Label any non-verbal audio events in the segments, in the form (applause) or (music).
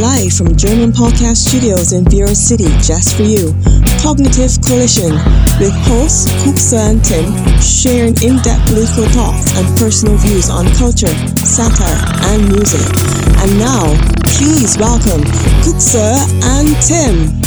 Live from German Podcast Studios in Bureau City, just for you. Cognitive Collision with hosts Kuksa and Tim sharing in-depth political thoughts and personal views on culture, satire, and music. And now, please welcome Kuksa and Tim.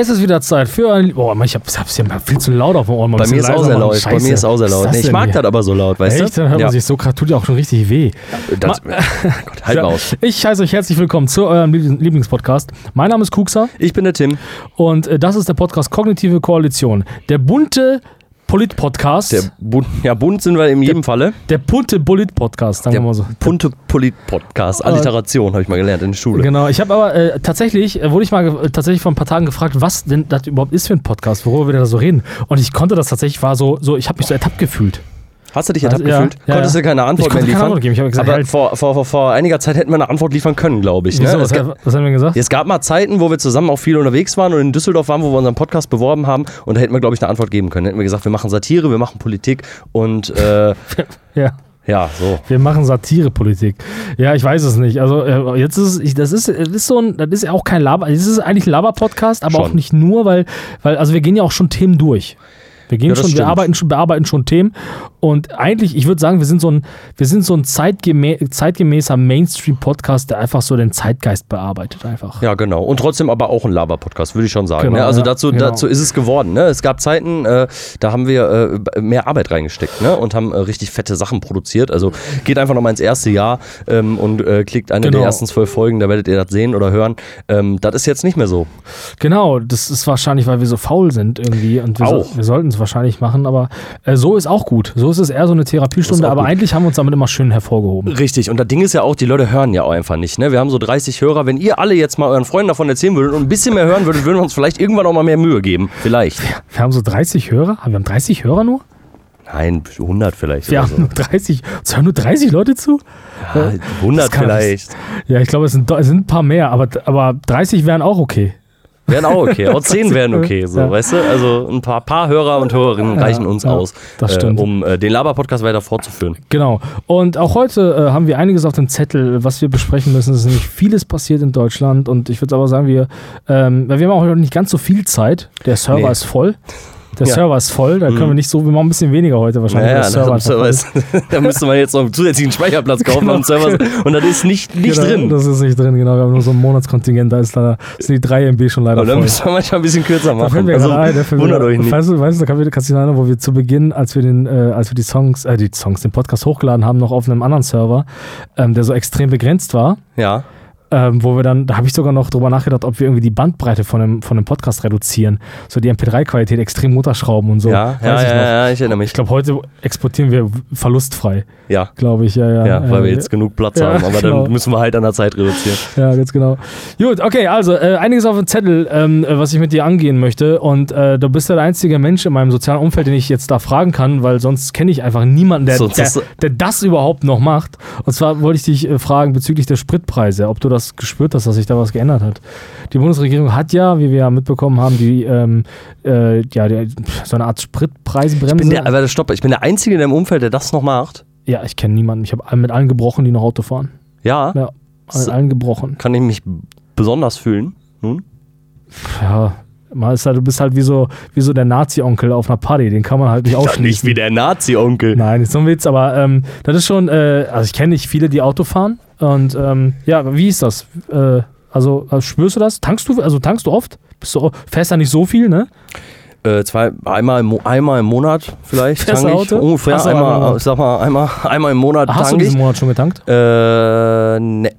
Es ist wieder Zeit für ein. Boah, ich hab, hab's ja viel zu laut auf dem Ohr. Bei mir ist auch sehr laut. Bei mir ist auch sehr laut. Nee, ich mag das aber so laut, weißt Echt? du? Dann hört ja. man sich so gerade, tut ja auch schon richtig weh. Das, (laughs) Gott, halt Ja, mal aus. (laughs) Ich heiße euch herzlich willkommen zu eurem Lieblings- Lieblingspodcast. Mein Name ist Kuxa Ich bin der Tim. und äh, das ist der Podcast Kognitive Koalition. Der bunte Polit-Podcast. Der Bund, ja, bunt sind wir in jedem Falle. Der bunte Polit-Podcast, sagen Der wir mal so. bunte Polit-Podcast. Alliteration habe ich mal gelernt in der Schule. Genau, ich habe aber äh, tatsächlich, äh, wurde ich mal ge- tatsächlich vor ein paar Tagen gefragt, was denn das überhaupt ist für ein Podcast, worüber wir da so reden. Und ich konnte das tatsächlich, war so, so ich habe mich so ertappt gefühlt. Hast du dich Also, ertappt ja, gefühlt? ja, Konntest ja. du keine Antwort mehr liefern? Antwort geben. Ich habe gesagt, aber halt, vor, vor, vor, einiger Zeit hätten wir eine Antwort liefern können, glaube ich. Ne? wieso, was, gab, was haben wir gesagt? es gab mal Zeiten, wo wir zusammen auch viel unterwegs waren und in Düsseldorf waren, wo wir unseren Podcast beworben haben und da hätten wir, glaube ich, eine Antwort geben können. Hätten wir gesagt, wir machen Satire, wir machen Politik und äh, (laughs) Ja. ja, so. Wir machen Satirepolitik. Ja, ich weiß es nicht. Also äh, jetzt ist ich, das ist, das ist so ein, das ist ja auch kein Laber, das ist eigentlich ein Laber-Podcast, aber Schon. auch nicht nur, weil, weil, also wir gehen ja auch schon Themen durch. Wir gehen Ja, schon, wir stimmt. arbeiten schon, bearbeiten schon Themen und eigentlich, ich würde sagen, wir sind so ein, wir sind so ein zeitgemä zeitgemäßer Mainstream-Podcast, der einfach so den Zeitgeist bearbeitet einfach. Ja, genau. Und trotzdem aber auch ein Laber-Podcast, würde ich schon sagen. Genau, ne? Also ja, dazu, genau. dazu ist es geworden. Ne? Es gab Zeiten, äh, da haben wir äh, mehr Arbeit reingesteckt ne? und haben äh, richtig fette Sachen produziert. Also geht einfach nochmal ins erste Jahr ähm, und äh, klickt eine Genau. der ersten zwölf Folgen, da werdet ihr das sehen oder hören. Ähm, das ist jetzt nicht mehr so. Genau, das ist wahrscheinlich, weil wir so faul sind irgendwie und wir, so, wir sollten es wahrscheinlich machen, aber äh, so ist auch gut. So ist es eher so eine Therapiestunde, aber gut. eigentlich haben wir uns damit immer schön hervorgehoben. Richtig. Und das Ding ist ja auch, die Leute hören ja auch einfach nicht. Ne? Wir haben so 30 Hörer. Wenn ihr alle jetzt mal euren Freunden davon erzählen würdet und ein bisschen mehr hören würdet, würden wir uns vielleicht irgendwann auch mal mehr Mühe geben. Vielleicht. Wir haben so 30 Hörer. Wir haben 30 Hörer nur? Nein, 100 vielleicht. Wir haben so. nur 30. Es hören nur 30 Leute zu? Ja, 100 Das kann- vielleicht. Ja, ich glaube, es sind, es sind ein paar mehr, aber, aber 30 wären auch okay. Wären auch okay. Auch (laughs) 10 wären okay, so, Ja. weißt du? Also ein paar, paar Hörer und Hörerinnen reichen uns ja, aus, äh, um äh, den Laber-Podcast weiter fortzuführen. Genau. Und auch heute äh, haben wir einiges auf dem Zettel, was wir besprechen müssen. Es ist nämlich vieles passiert in Deutschland und ich würde aber sagen, wir, ähm, wir haben auch heute nicht ganz so viel Zeit. Der Server Nee. ist voll. Der Ja. Server ist voll, da können wir nicht so, wir machen ein bisschen weniger heute wahrscheinlich. Der Server ist, (laughs) da müsste man jetzt noch einen zusätzlichen Speicherplatz kaufen Genau. Server (laughs) und das ist nicht, nicht genau, drin. Das ist nicht drin, genau. Wir haben nur so ein Monatskontingent, da ist leider, sind die 3 MB schon leider Und dann müssen wir manchmal ein bisschen kürzer Da fällt machen. mir Also, ein, fällt mir wundert euch nicht. Weißt du, weißt du, da kann- kannst du dich erinnern, wo wir zu Beginn, als wir den, äh, als wir die Songs, äh, die Songs, den Podcast hochgeladen haben, noch auf einem anderen Server, ähm, der so extrem begrenzt war, Ja, ähm, wo wir dann, da habe ich sogar noch drüber nachgedacht, ob wir irgendwie die Bandbreite von dem, von dem Podcast reduzieren, so die MP3-Qualität extrem runterschrauben und so. ja, ja, ich ja, ja, ich erinnere mich. Ich glaube, heute exportieren wir verlustfrei, Ja, glaube ich, ja, ja. ja, weil wir Äh, jetzt genug Platz ja, haben, aber genau. dann müssen wir halt an der Zeit reduzieren. Ja, ganz genau. Gut, okay, also äh, einiges auf dem Zettel, ähm, äh, was ich mit dir angehen möchte. Und äh, du bist ja der einzige Mensch in meinem sozialen Umfeld, den ich jetzt da fragen kann, weil sonst kenne ich einfach niemanden, der, der, der das überhaupt noch macht. Und zwar wollte ich dich äh, fragen bezüglich der Spritpreise, ob du das gespürt hast, dass sich da was geändert hat. Die Bundesregierung hat ja, wie wir ja mitbekommen haben, die, ähm, äh, ja, die, so eine Art Spritpreisbremse. Ich bin der, aber stopp, ich bin der Einzige in deinem Umfeld, der das noch macht. ja, ich kenne niemanden. Ich habe mit allen gebrochen, die noch Auto fahren. Ja, Ja, mit allen gebrochen. kann ich mich besonders fühlen. Nun? Ja, mal ist halt, du bist halt wie so, wie so der Nazi-Onkel auf einer Party, den kann man halt nicht ausschließen. nicht wie der Nazi-Onkel. Nein, ist so ein Witz, aber ähm, das ist schon, äh, also ich kenne nicht viele, die Auto fahren und ähm, ja, wie ist das? Äh, also äh, spürst du das? Tankst du, also tankst du oft? Bist du, fährst da nicht so viel, ne? Äh, zwei, einmal, im einmal im Monat vielleicht. Fährst du tank ich. Auto? Ungefähr Hast du einmal im einmal, Monat? ich sag mal, einmal, einmal im Monat Hast du tank ich. diesen Monat schon getankt? Äh, ne,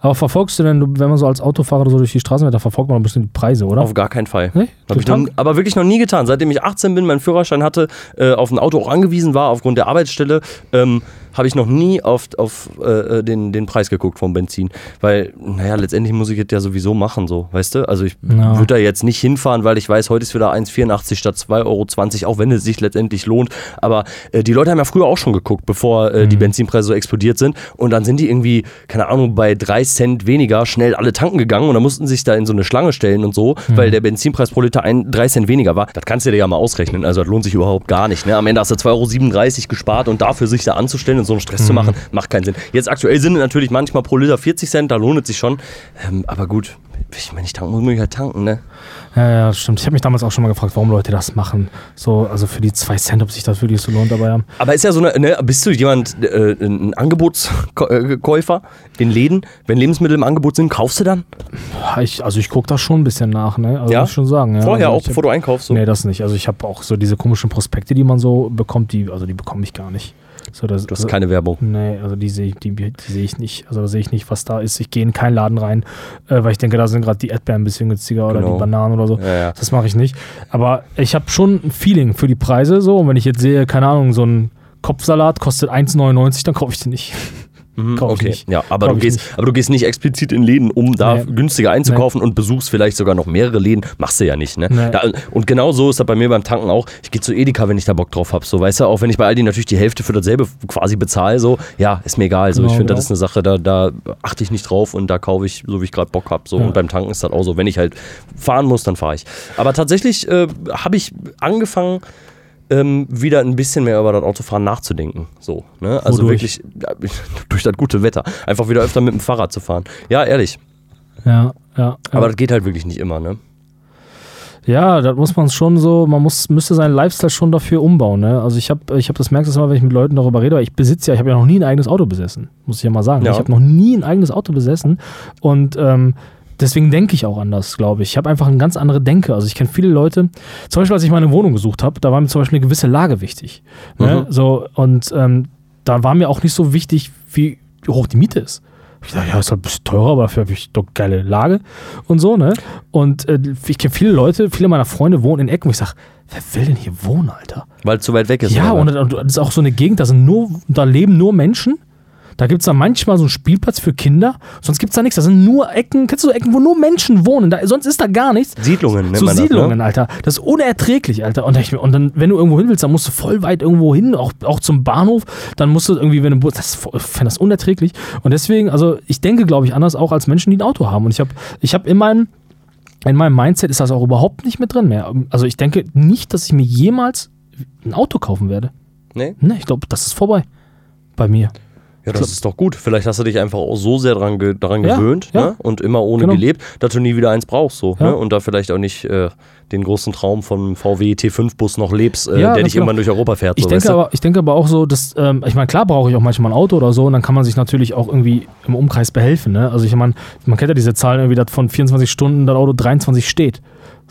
Aber verfolgst du denn, du- wenn man so als Autofahrer so durch die Straßen fährt, da verfolgt man bestimmt die Preise, oder? auf gar keinen Fall. Nee? Hab ich noch, aber wirklich noch nie getan. Seitdem ich 18 bin, meinen Führerschein hatte, äh, auf ein Auto auch angewiesen war, aufgrund der Arbeitsstelle, ähm, habe ich noch nie auf, auf äh, den, den Preis geguckt vom Benzin. Weil, naja, letztendlich muss ich es ja sowieso machen, so, weißt du? Also ich Ja. würde da jetzt nicht hinfahren, weil ich weiß, heute ist wieder 1,84 statt 2,20 Euro, auch wenn es sich letztendlich lohnt. Aber äh, die Leute haben ja früher auch schon geguckt, bevor äh, Mhm. die Benzinpreise so explodiert sind. Und dann sind die irgendwie, keine Ahnung, bei 3 Cent weniger schnell alle tanken gegangen und dann mussten sich da in so eine Schlange stellen und so, Mhm. weil der Benzinpreis pro Liter ein, 3 Cent weniger war. Das kannst du dir ja mal ausrechnen. Also das lohnt sich überhaupt gar nicht. Ne? Am Ende hast du 2,37 Euro gespart und dafür sich da anzustellen und so einen Stress zu Mhm. machen, macht keinen Sinn. Jetzt aktuell sind natürlich manchmal pro Liter 40 Cent, da lohnt es sich schon. Ähm, aber gut, ich, wenn ich tanken muss, muss ich halt tanken, ne? Ja, ja, stimmt. Ich habe mich damals auch schon mal gefragt, warum Leute das machen. So, also für die zwei Cent, ob sich das wirklich so lohnt, aber ja. Aber ist ja so eine, ne, bist du jemand, äh, ein Angebotskäufer in Läden? Wenn Lebensmittel im Angebot sind, kaufst du dann? Ich, also ich gucke da schon ein bisschen nach, ne? Also Ja? muss ich schon sagen. Ja. Vorher also auch, hab- bevor du einkaufst? So. Nee, das nicht. Also ich habe auch so diese komischen Prospekte, die man so bekommt, die, also die bekomme ich gar nicht. So, das, Du hast also, keine Werbung. Nee, also die sehe ich, die, die sehe ich nicht. Also da sehe ich nicht, was da ist. Ich gehe in keinen Laden rein, äh, weil ich denke, da sind gerade die Erdbeeren ein bisschen günstiger oder Genau. die Bananen oder so. Ja, ja. Das mache ich nicht. Aber ich habe schon ein Feeling für die Preise so. Und wenn ich jetzt sehe, keine Ahnung, so ein Kopfsalat kostet 1,99, dann kaufe ich den nicht. (laughs) Mhm, ich okay. nicht. Ja, aber Kauf du, ich gehst, aber du gehst nicht explizit in Läden, um da Nee. günstiger einzukaufen und besuchst vielleicht sogar noch mehrere Läden. Machst du ja nicht, ne? Nee. Da, und genau so ist das bei mir beim Tanken auch. Ich gehe zu Edeka, wenn ich da Bock drauf habe. So, weißt du, auch wenn ich bei Aldi natürlich die Hälfte für dasselbe quasi bezahle, so, ja, ist mir egal. So, ich Genau, finde, genau. das ist eine Sache, da, da achte ich nicht drauf und da kaufe ich, so wie ich gerade Bock habe. So. Ja. Und beim Tanken ist das auch so. Wenn ich halt fahren muss, dann fahre ich. Aber tatsächlich äh, habe ich angefangen, ähm, wieder ein bisschen mehr über das Autofahren nachzudenken. So, ne? Also Wodurch? wirklich ja, (laughs) durch das gute Wetter. Einfach wieder öfter mit dem Fahrrad zu fahren. Ja, ehrlich. Ja, ja. Aber ja. das geht halt wirklich nicht immer, ne? Ja, da muss man schon so, man muss, müsste seinen Lifestyle schon dafür umbauen. Ne? Also ich habe, ich hab das merkst du immer, wenn ich mit Leuten darüber rede, aber ich besitze ja, ich habe ja noch nie ein eigenes Auto besessen, muss ich ja mal sagen. Ja. Ich habe noch nie ein eigenes Auto besessen und ähm, deswegen denke ich auch anders, glaube ich. Ich habe einfach eine ganz andere Denke. Also ich kenne viele Leute, zum Beispiel als ich meine Wohnung gesucht habe, da war mir zum Beispiel eine gewisse Lage wichtig. Ne? Mhm. So, und ähm, da war mir auch nicht so wichtig, wie hoch die Miete ist. Ich dachte, ja, ist halt ein bisschen teurer, aber dafür habe ich doch geile Lage und so, ne? Und äh, ich kenne viele Leute, viele meiner Freunde wohnen in Ecken, wo ich sage, wer will denn hier wohnen, Alter? Weil es zu weit weg ist. ja, und, und das ist auch so eine Gegend, da sind nur, da leben nur Menschen. Da gibt es dann manchmal so einen Spielplatz für Kinder, sonst gibt es da nichts. Da sind nur Ecken, kennst du so Ecken, wo nur Menschen wohnen? Da, sonst ist da gar nichts. Siedlungen, nennt So Siedlungen, das, ne? Alter. Das ist unerträglich, Alter. Und, ich, und dann, wenn du irgendwo hin willst, dann musst du voll weit irgendwo hin, auch, auch zum Bahnhof. Dann musst du irgendwie, wenn du das ich finde das unerträglich. Und deswegen, also ich denke, glaube ich, anders auch als Menschen, die ein Auto haben. Und ich habe ich hab in meinem, in meinem Mindset ist das auch überhaupt nicht mit drin mehr. Also ich denke nicht, dass ich mir jemals ein Auto kaufen werde. Nee? Ne, ich glaube, das ist vorbei. Bei mir. Ja, das ist doch gut. Vielleicht hast du dich einfach auch so sehr daran, ge Ja, gewöhnt ja. Ne? und immer ohne Genau. gelebt, dass du nie wieder eins brauchst. So, Ja. ne? Und da vielleicht auch nicht äh, den großen Traum von VW T5-Bus noch lebst, äh, der dich genau. irgendwann durch Europa fährt. Ich, so, denke aber, ich denke aber auch so, dass, ähm, ich meine, klar brauche ich auch manchmal ein Auto oder so und dann kann man sich natürlich auch irgendwie im Umkreis behelfen. Ne? Also ich meine, man kennt ja diese Zahlen irgendwie, dass von 24 Stunden das Auto 23 steht.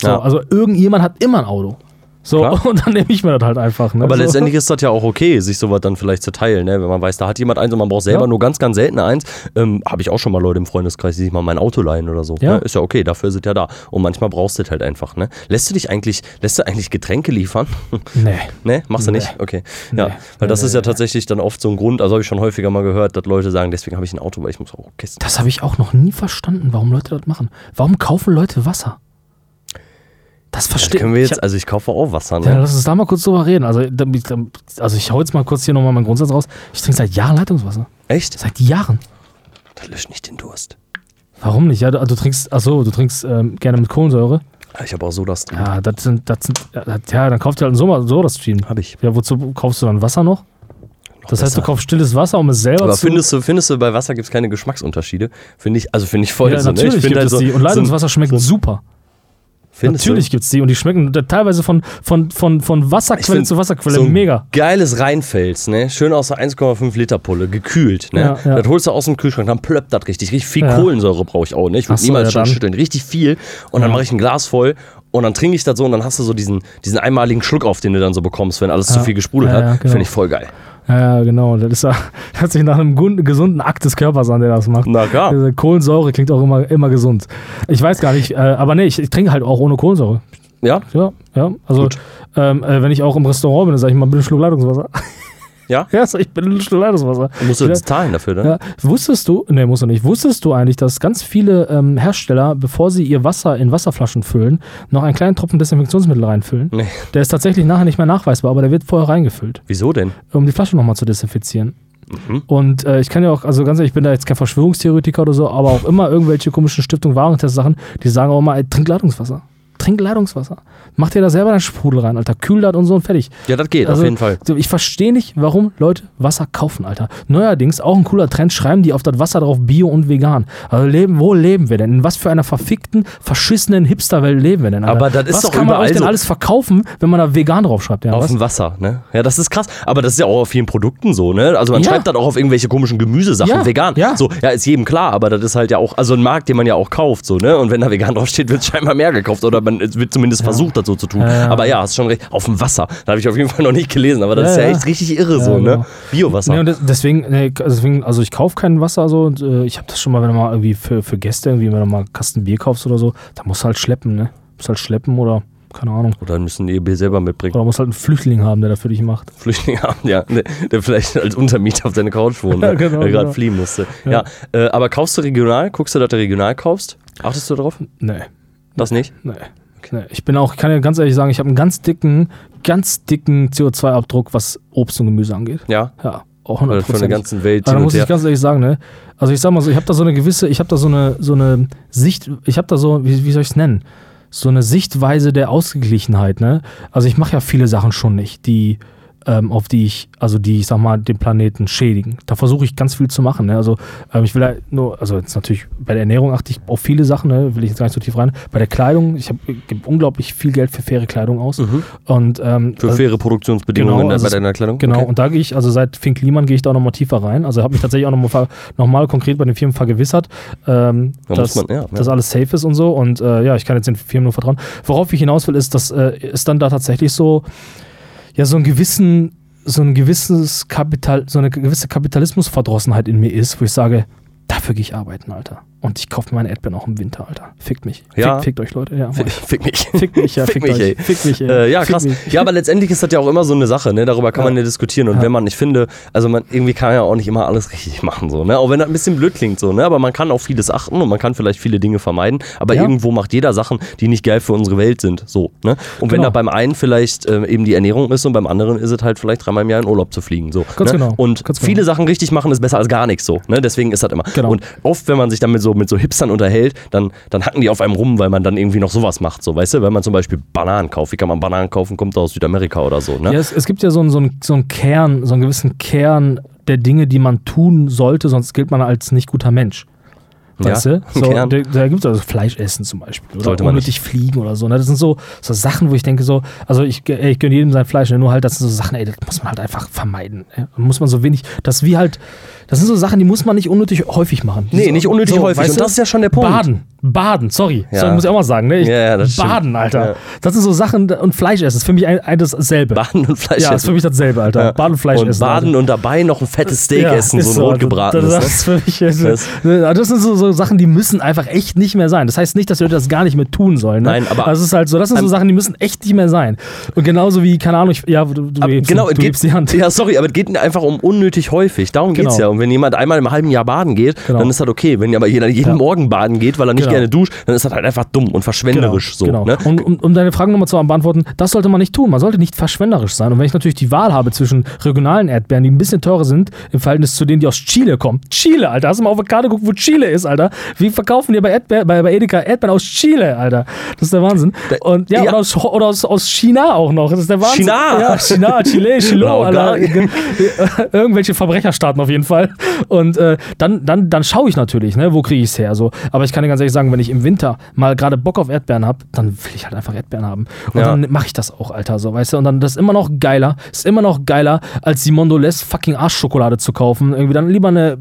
So. Also irgendjemand hat immer ein Auto. So, Klar. (laughs) und dann nehme ich mir das halt einfach. Ne? Aber so. letztendlich ist das ja auch okay, sich sowas dann vielleicht zu teilen, ne? wenn man weiß, da hat jemand eins und man braucht selber Ja. nur ganz, ganz selten eins. Ähm, Habe ich auch schon mal Leute im Freundeskreis, die sich mal mein Auto leihen oder so. Ja. Ne? Ist ja okay, dafür sind ja da. Und manchmal brauchst du das halt einfach. Ne? Lässt du dich eigentlich, lässt du eigentlich Getränke liefern? (laughs) Nee. ne, machst du Nee. nicht? Okay. Ja, Nee. weil das Nee, ist ja nee, tatsächlich dann oft so ein Grund, also habe ich schon häufiger mal gehört, dass Leute sagen, deswegen habe ich ein Auto, weil ich muss auch Kisten. Das habe ich auch noch nie verstanden, warum Leute das machen. Warum kaufen Leute Wasser? Das verstehe können wir ich. jetzt, also ich kaufe auch Wasser, Ja, ne? lass uns da mal kurz drüber reden. Also, also ich hau jetzt mal kurz hier nochmal meinen Grundsatz raus. Ich trinke seit Jahren Leitungswasser. Echt? Seit Jahren. Das löscht nicht den Durst. Warum nicht? Ja, du, du trinkst, achso, du trinkst ähm, gerne mit Kohlensäure. Ich habe auch so das drin. Ja, das sind, das sind, ja, ja, dann kauft ihr halt ein Soda, Soda-Stream. Habe ich. Ja, wozu kaufst du dann Wasser noch? Das heißt, du besser. kaufst stilles Wasser, um es selber Aber zu... findest du, findest du, bei Wasser gibt es keine Geschmacksunterschiede? Finde ich, also finde ich voll ja, so, ne? natürlich Ich gibt halt es so, die. Und Leitungswasser schmeckt so- super. Findest natürlich gibt es die. Und die schmecken teilweise von, von, von, von Wasserquelle find zu Wasserquelle so mega. Geiles Rheinfels, ne? Schön aus der 1,5 Liter Pulle, gekühlt, ne? Ja, ja. Das holst du aus dem Kühlschrank, dann plöppt das richtig. Richtig viel Ja. Kohlensäure brauche ich auch, ne? Ich würde so, niemals schon schütteln. Richtig viel. Und dann mache ich ein Glas voll und dann trinke ich das so und dann hast du so diesen, diesen einmaligen Schluck auf, den du dann so bekommst, wenn alles zu viel gesprudelt hat. genau. Finde ich voll geil. Ja, genau. Das ist ja, (laughs) hört sich nach einem gesunden Akt des Körpers an, der das macht. Na klar. Diese Kohlensäure klingt auch immer, immer gesund. Ich weiß gar nicht, äh, aber nee, ich, ich trinke halt auch ohne Kohlensäure. Ja? Ja, ja. Also, ähm, äh, wenn ich auch im Restaurant bin, dann sage ich mal, bitte Schluck Leitungswasser. (laughs) Ja? Ja, so, ich benutze Leitungswasser. Musst du jetzt zahlen dafür, ne? Ja, wusstest du, ne, musst du nicht, wusstest du eigentlich, dass ganz viele ähm, Hersteller, bevor sie ihr Wasser in Wasserflaschen füllen, noch einen kleinen Tropfen Desinfektionsmittel reinfüllen? Nee. Der ist tatsächlich nachher nicht mehr nachweisbar, aber der wird vorher reingefüllt, Wieso denn? um die Flasche nochmal zu desinfizieren. Mhm. Und äh, ich kann ja auch, also ganz ehrlich, ich bin da jetzt kein Verschwörungstheoretiker oder so, aber auch immer irgendwelche komischen Stiftung Warentest-Sachen, die sagen auch immer, ey, trink Leitungswasser. Trink Leitungswasser. Mach dir da selber deinen Sprudel rein, Alter. Kühl das und so und fertig. Ja, das geht, Also, auf jeden Fall. Ich verstehe nicht, warum Leute Wasser kaufen, Alter. Neuerdings, auch ein cooler Trend, schreiben die auf das Wasser drauf Bio und vegan. Also leben, wo leben wir denn? In was für einer verfickten, verschissenen Hipsterwelt leben wir denn, Alter? Aber das ist was doch kann man euch denn so. alles verkaufen, wenn man da vegan draufschreibt? Ja, Auf was? dem Wasser, ne? Ja, das ist krass. Aber das ist ja auch auf vielen Produkten so, ne? Also man Ja. schreibt dann auch auf irgendwelche komischen Gemüsesachen Ja, vegan. ja. So, ja, ist jedem klar, aber das ist halt ja auch, also ein Markt, den man ja auch kauft, so, ne? Und wenn da vegan draufsteht, wird scheinbar mehr gekauft oder man es wird zumindest versucht, das so zu tun. Ja, ja. Aber ja, hast schon recht. Auf dem Wasser. Da habe ich auf jeden Fall noch nicht gelesen, aber das Ja, ist ja ja. echt richtig irre Ja, so, genau. ne? Biowasser. Nee, deswegen, nee, deswegen, also ich kaufe kein Wasser so. Und, äh, ich habe das schon mal, wenn du mal irgendwie für, für Gäste irgendwie, wenn du mal einen Kasten Bier kaufst oder so, da musst du halt schleppen, ne? Musst halt schleppen oder, keine Ahnung. Oder müssen die Bier selber mitbringen. Oder musst halt einen Flüchtling haben, der das für dich macht. Flüchtlinge haben, ja, ne, der vielleicht als Untermieter auf deine Couch wohnt, ne? (laughs) Ja, genau, der gerade genau. fliehen musste. Ja. Ja, äh, aber kaufst du regional? Guckst du, dass du regional kaufst? Achtest du darauf? Nee. Das nicht? Nee. Nee. Ich bin auch, ich kann ja ganz ehrlich sagen, ich habe einen ganz dicken, ganz dicken CO2-Abdruck, was Obst und Gemüse angeht. Ja. Ja, auch Oder 100 von der ganzen Welt Aber da muss ich ganz ehrlich sagen, ne? Also ich sag mal so, ich habe da so eine gewisse, ich habe da so eine, so eine Sicht, ich habe da so, wie, wie soll ich es nennen? So eine Sichtweise der Ausgeglichenheit, ne? Also ich mache ja viele Sachen schon nicht, die, ähm, auf die ich, also die, ich sag mal, den Planeten schädigen. Da versuche ich ganz viel zu machen, ne? Also ähm, ich will ja nur, also jetzt natürlich bei der Ernährung achte ich auf viele Sachen, ne? Will ich jetzt gar nicht so tief rein. Bei der Kleidung, ich habe gebe unglaublich viel Geld für faire Kleidung aus. Und ähm, Mhm. Für also- faire Produktionsbedingungen Genau, also bei deiner Kleidung? Genau, Okay. und da gehe ich, also seit Fink Liemann gehe ich da auch nochmal tiefer rein. Also habe mich tatsächlich auch nochmal noch mal konkret bei den Firmen vergewissert, ähm, Da dass, man, ja, ja. dass alles safe ist und so. Und äh, ja, ich kann jetzt den Firmen nur vertrauen. Worauf ich hinaus will, ist, dass äh, ist dann da tatsächlich so, ja, so ein gewissen, so ein gewisses Kapital, so eine gewisse Kapitalismusverdrossenheit in mir ist, wo ich sage, dafür gehe ich arbeiten, Alter. Und ich kaufe meine Erdbeeren auch im Winter, Alter. Fickt mich. Ja. Fickt, fickt euch, Leute. Ja, Fick, (laughs) fick mich. Fick mich, ja, Fick fickt mich, euch. ey. Fick mich, ey. Äh, ja, krass. Ja, aber letztendlich ist das ja auch immer so eine Sache, ne? Darüber kann Ja. man ja diskutieren. Und Ja. wenn man, ich finde, also man irgendwie kann ja auch nicht immer alles richtig machen, so, ne? Auch wenn das ein bisschen blöd klingt, so, ne? Aber man kann auf vieles achten und man kann vielleicht viele Dinge vermeiden. Aber Ja. irgendwo macht jeder Sachen, die nicht geil für unsere Welt sind, so, ne? Und wenn Genau. da beim einen vielleicht ähm, eben die Ernährung ist und beim anderen ist es halt vielleicht dreimal im Jahr in Urlaub zu fliegen, so. Ganz ne? genau. Und Ganz genau. viele Sachen richtig machen ist besser als gar nichts, so, ne? Deswegen ist das immer. Genau. Und oft, wenn man sich dann mit so, mit so Hipstern unterhält, dann, dann hacken die auf einem rum, weil man dann irgendwie noch sowas macht, so, weißt du? Wenn man zum Beispiel Bananen kauft, wie kann man Bananen kaufen, kommt aus Südamerika oder so, ne? Ja, es, es gibt ja so einen, so, einen, so einen Kern, so einen gewissen Kern der Dinge, die man tun sollte, sonst gilt man als nicht guter Mensch. Weißt Ja, du? So, da da gibt es also Fleisch essen zum Beispiel. Oder Sollte man unnötig fliegen oder so. Ne? Das sind so, so Sachen, wo ich denke, so, also ich, ey, ich gönne jedem sein Fleisch, ne? nur halt, das sind so Sachen, ey, das muss man halt einfach vermeiden. Ey. Muss man so wenig, das wie halt, das sind so Sachen, die muss man nicht unnötig häufig machen. Nee, so, nicht unnötig häufig. weißt Und du? das ist ja schon der Punkt. Baden. Baden, sorry. Ja. Sorry, muss ich auch mal sagen. Ne? Ich, Ja, ja, das stimmt. Baden, Alter. Ja. Das sind so Sachen, und Fleisch essen ist für mich ein, ein dasselbe. Baden und Fleisch Ja, ist essen. für mich dasselbe, Alter. Baden und Fleisch und essen. Baden Alter. und dabei noch ein fettes Steak essen, so ein Alter. rotgebratenes. Das, ne? das, ist für mich, Das- das, das sind so, so Sachen, die müssen einfach echt nicht mehr sein. Das heißt nicht, dass Leute das gar nicht mehr tun sollen. Ne? Nein, aber- Das ist halt so, das sind so Sachen, die müssen echt nicht mehr sein. Und genauso wie, keine Ahnung, ich, ja, du, du, genau, du es geht, die Hand. Ja, sorry, aber es geht einfach um unnötig häufig. Darum Genau. ja. Und wenn jemand einmal im halben Jahr baden geht, Genau. dann ist das okay. Wenn aber jeder jeden Ja. Morgen baden geht, weil er nicht Genau. gerne duscht, dann ist das halt einfach dumm und verschwenderisch so. genau. Ne? Und um, um deine Frage nochmal zu beantworten, das sollte man nicht tun. Man sollte nicht verschwenderisch sein. Und wenn ich natürlich die Wahl habe zwischen regionalen Erdbeeren, die ein bisschen teurer sind, im Verhältnis zu denen, die aus Chile kommen. Chile, Alter. Hast du mal auf der Karte geguckt, wo Chile ist, Alter? Wie verkaufen die bei, Erdbeer, bei, bei Edeka Erdbeeren aus Chile, Alter? Das ist der Wahnsinn. Und ja, ja. Oder, aus, oder aus, aus China auch noch. Das ist der Wahnsinn. China. Ja, China, Chile, Chilo, (laughs) Alter. (laughs) Irgendwelche Verbrecherstaaten auf jeden Fall. Und äh, dann, dann, dann schaue ich natürlich, ne, wo kriege ich es her. So. Aber ich kann dir ganz ehrlich sagen, wenn ich im Winter mal gerade Bock auf Erdbeeren habe, dann will ich halt einfach Erdbeeren haben. Und Ja. dann mache ich das auch, Alter, so, weißt du? Und dann das ist immer noch geiler, ist immer noch geiler, als die Mondelez fucking Arschschokolade zu kaufen. Irgendwie dann lieber eine,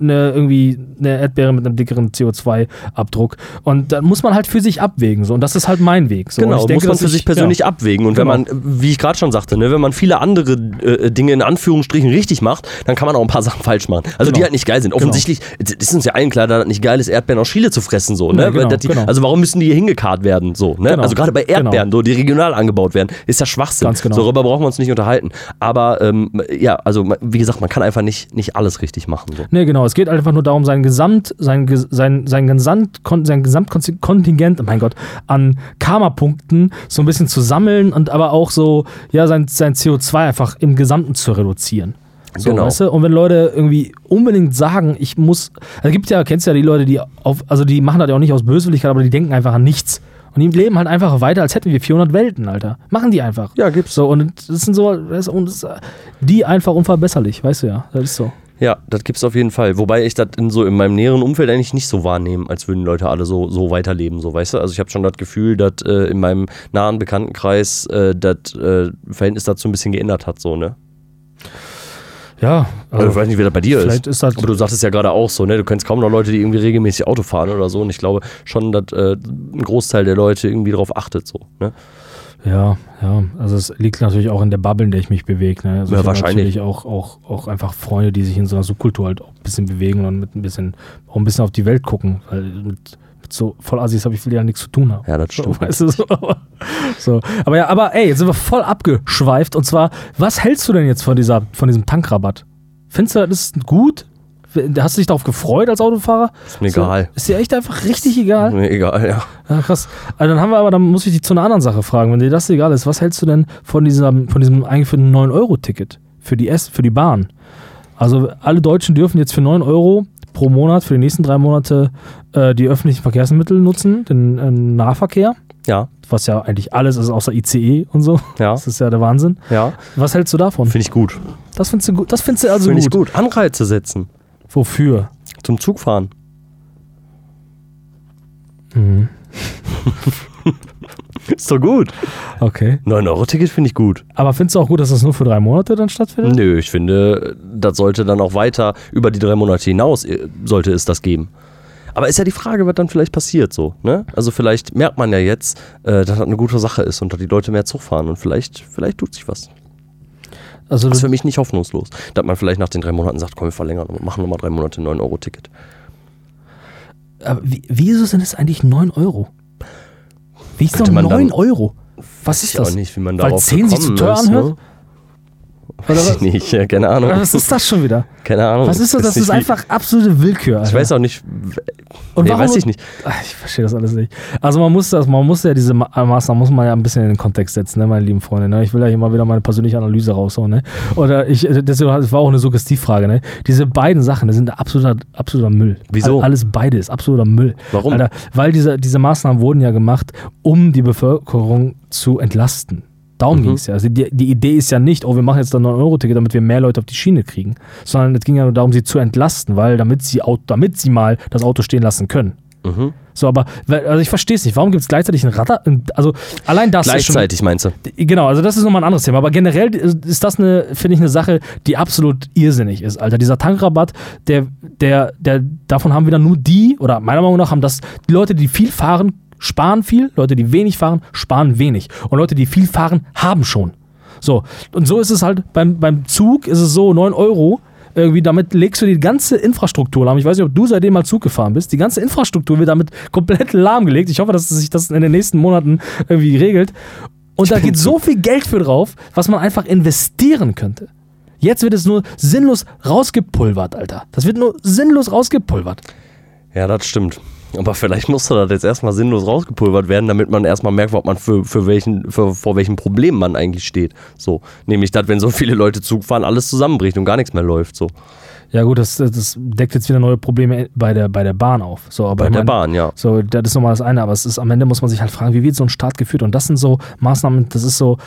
eine irgendwie eine Erdbeere mit einem dickeren CO2-Abdruck. Und dann muss man halt für sich abwägen. So. Und das ist halt mein Weg. So. Genau, ich denke, muss man für ich- sich persönlich ja. abwägen. Und Genau. wenn man, wie ich gerade schon sagte, ne, wenn man viele andere äh, Dinge in Anführungsstrichen richtig macht, dann kann man auch ein paar Sachen falsch machen. Also Genau. die halt nicht geil sind. Offensichtlich es ist uns ja allen klar, dass das nicht geil ist, Erdbeeren aus Chile zu fressen. So, ne? Ja, genau, genau. Also warum müssen die hier hingekarrt werden? So, ne? Genau. Also gerade bei Erdbeeren, Genau. so, die regional angebaut werden, ist ja Schwachsinn. Ganz genau. So, darüber brauchen wir uns nicht unterhalten. Aber ähm, ja, also wie gesagt, man kann einfach nicht, nicht alles richtig machen. So. Nee, genau. Es geht einfach nur darum, sein Gesamt, sein, sein, sein, Gesamt, sein Gesamtkontingent, oh mein Gott, an Karma-Punkten so ein bisschen zu sammeln und aber auch so, ja, sein, sein CO2 einfach im Gesamten zu reduzieren. So, Genau. weißt du? Und wenn Leute irgendwie unbedingt sagen, ich muss, also gibt ja, kennst ja die Leute, die auf, also die machen das ja auch nicht aus Böswilligkeit, aber die denken einfach an nichts. Und die leben halt einfach weiter, als hätten wir 400 Welten, Alter. Machen die einfach. Ja, gibt's. So, und das sind so, das, und das, die einfach unverbesserlich, weißt du ja. Das ist so. Ja, das gibt's auf jeden Fall. Wobei ich das in so in meinem näheren Umfeld eigentlich nicht so wahrnehme, als würden Leute alle so, so weiterleben, so weißt du. Also ich habe schon das Gefühl, dass äh, in meinem nahen Bekanntenkreis äh, das äh, Verhältnis dazu ein bisschen geändert hat, so, ne? Ja, Also, ich weiß nicht, wie das bei dir ist. ist das Aber du sagtest ja gerade auch so, ne? Du kennst kaum noch Leute, die irgendwie regelmäßig Auto fahren oder so. Und ich glaube schon, dass äh, ein Großteil der Leute irgendwie darauf achtet, so, ne? Ja, ja. Also es liegt natürlich auch in der Bubble, in der ich mich bewege. Ne? Also Ja, ich wahrscheinlich. natürlich auch, auch, auch einfach Freunde, die sich in so einer Subkultur halt auch ein bisschen bewegen und mit ein bisschen, auch ein bisschen auf die Welt gucken. Weil mit, mit so Vollassis habe ich viel ja nichts zu tun. Haben. Ja, das stimmt. (laughs) Weißt du, so, aber, so. aber ja, aber ey, jetzt sind wir voll abgeschweift. Und zwar, was hältst du denn jetzt von, dieser, von diesem Tankrabatt? Findest du das gut? Hast du dich darauf gefreut als Autofahrer? Ist mir egal. So, ist dir echt einfach richtig egal? Mir egal, ja. Ja, krass. Also dann haben wir aber, dann muss ich dich zu einer anderen Sache fragen. Wenn dir das egal ist, was hältst du denn von diesem, von diesem eingeführten 9-Euro-Ticket für die S, für die Bahn? Also alle Deutschen dürfen jetzt für 9 Euro pro Monat für die nächsten drei Monate äh, die öffentlichen Verkehrsmittel nutzen, den äh, Nahverkehr, Ja, was ja eigentlich alles ist außer ICE und so. ja, Das ist ja der Wahnsinn. ja. Was hältst du davon? Finde ich gut. Das findest du gut. Das findest du also Finde gut. ich gut. Anreize setzen. Wofür? Zum Zugfahren. Mhm. (laughs) Ist doch gut. Okay. 9-Euro-Ticket finde ich gut. Aber findest du auch gut, dass das nur für drei Monate dann stattfindet? Nö, ich finde, das sollte dann auch weiter über die drei Monate hinaus, äh, sollte es das geben. Aber ist ja die Frage, was dann vielleicht passiert so. Ne? Also vielleicht merkt man ja jetzt, äh, dass das eine gute Sache ist und dass die Leute mehr Zug fahren und vielleicht, vielleicht tut sich was. Also Das ist für mich nicht hoffnungslos. Dass man vielleicht nach den drei Monaten sagt, komm, wir verlängern und machen nochmal drei Monate 9-Euro-Ticket. Aber wie, wieso sind es eigentlich 9 Euro? Wie ist man 9 dann- Euro? Was ist Ich auch das? nicht, wie man Weil darauf 10 sich zu teuer anhört? Ne? Weiß ich nicht, ja, keine Ahnung. Was ist das schon wieder? Keine Ahnung. Was ist das? Das ist wie- einfach absolute Willkür. Ich Alter. weiß auch nicht. Und nee, warum weiß ich nicht. Ich verstehe das alles nicht. Also man muss das, man muss ja diese Ma- Maßnahmen muss man ja ein bisschen in den Kontext setzen, ne, meine lieben Freunde. Ne? Ich will ja hier mal wieder meine persönliche Analyse raushauen. Ne? Oder ich, deswegen das war auch eine Suggestivfrage. Ne? Diese beiden Sachen, das sind absoluter, absoluter Müll. Wieso? All- Alles beide ist absoluter Müll. Warum? Alter, weil diese, diese Maßnahmen wurden ja gemacht, um die Bevölkerung zu entlasten. Darum Mhm. ging es ja. Also die, die Idee ist ja nicht, oh, wir machen jetzt ein 9-Euro-Ticket, damit wir mehr Leute auf die Schiene kriegen. Sondern es ging ja nur darum, sie zu entlasten, weil damit sie, damit sie mal das Auto stehen lassen können. Mhm. So, aber also ich verstehe es nicht. Warum gibt es gleichzeitig ein Radar? Also allein das Gleichzeitig meinst du? ist schon. Genau, also das ist nochmal ein anderes Thema. Aber generell ist ist das eine, finde ich, eine Sache, die absolut irrsinnig ist, Alter. Dieser Tankrabatt, der, der, der, davon haben wieder nur die, oder meiner Meinung nach haben das die Leute, die viel fahren, sparen viel, Leute, die wenig fahren, sparen wenig. Und Leute, die viel fahren, haben schon. So, und so ist es halt beim, beim Zug, ist es so, 9 Euro, irgendwie damit legst du die ganze Infrastruktur lahm. Ich weiß nicht, ob du seitdem mal Zug gefahren bist. Die ganze Infrastruktur wird damit komplett lahmgelegt. Ich hoffe, dass sich das in den nächsten Monaten irgendwie regelt. Und da geht so (laughs) viel Geld für drauf, was man einfach investieren könnte. Jetzt wird es nur sinnlos rausgepulvert, Alter. Das wird nur sinnlos rausgepulvert. Ja, das stimmt. Aber vielleicht musste das jetzt erstmal sinnlos rausgepulvert werden, damit man erstmal merkt, ob man für, für welchen, für, vor welchen Problemen man eigentlich steht. So. Nämlich, dass, wenn so viele Leute Zug fahren, alles zusammenbricht und gar nichts mehr läuft. So. Ja, gut, das, das deckt jetzt wieder neue Probleme bei der, bei der Bahn auf. So, aber Bei der mein, Bahn, ja. So, das ist nochmal das eine, aber es ist am Ende muss man sich halt fragen, wie wird so ein Staat geführt? Und das sind so Maßnahmen, das ist so,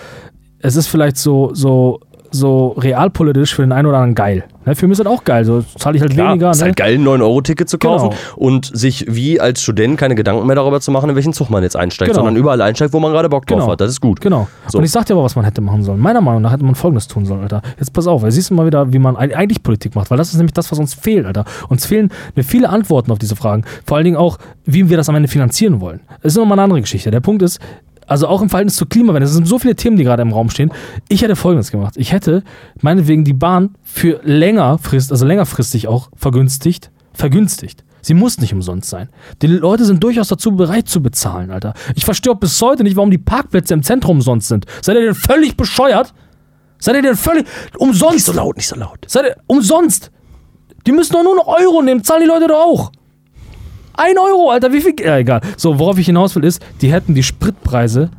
es ist vielleicht so, so, so realpolitisch für den einen oder anderen geil. Ne, für mich ist das auch geil. So zahle ich halt Klar, weniger. ist Ne? halt geil, ein 9-Euro-Ticket zu kaufen Genau. und sich wie als Student keine Gedanken mehr darüber zu machen, in welchen Zug man jetzt einsteigt, Genau. sondern überall einsteigt, wo man gerade Bock drauf Genau. hat. Das ist gut. Genau. So. Und ich sag dir aber, was man hätte machen sollen. Meiner Meinung nach hätte man folgendes tun sollen, Alter. Jetzt pass auf, weil siehst du mal wieder, wie man eig- eigentlich Politik macht, weil das ist nämlich das, was uns fehlt, Alter. Uns fehlen mir viele Antworten auf diese Fragen. Vor allen Dingen auch, wie wir das am Ende finanzieren wollen. Das ist nochmal eine andere Geschichte. Der Punkt ist, also auch im Verhältnis zur Klimawende, es sind so viele Themen, die gerade im Raum stehen. Ich hätte folgendes gemacht. Ich hätte meinetwegen die Bahn für längerfrist, also längerfristig auch vergünstigt, vergünstigt. Sie muss nicht umsonst sein. Die Leute sind durchaus dazu bereit zu bezahlen, Alter. Ich verstehe auch bis heute nicht, warum die Parkplätze im Zentrum umsonst sind. Seid ihr denn völlig bescheuert? Seid ihr denn völlig umsonst? Nicht so laut, nicht so laut. Seid ihr umsonst? Die müssen doch nur noch Euro nehmen, zahlen die Leute doch auch. Ein Euro, Alter, wie viel? Ja, egal. So, worauf ich hinaus will, ist, die hätten die Spritpreise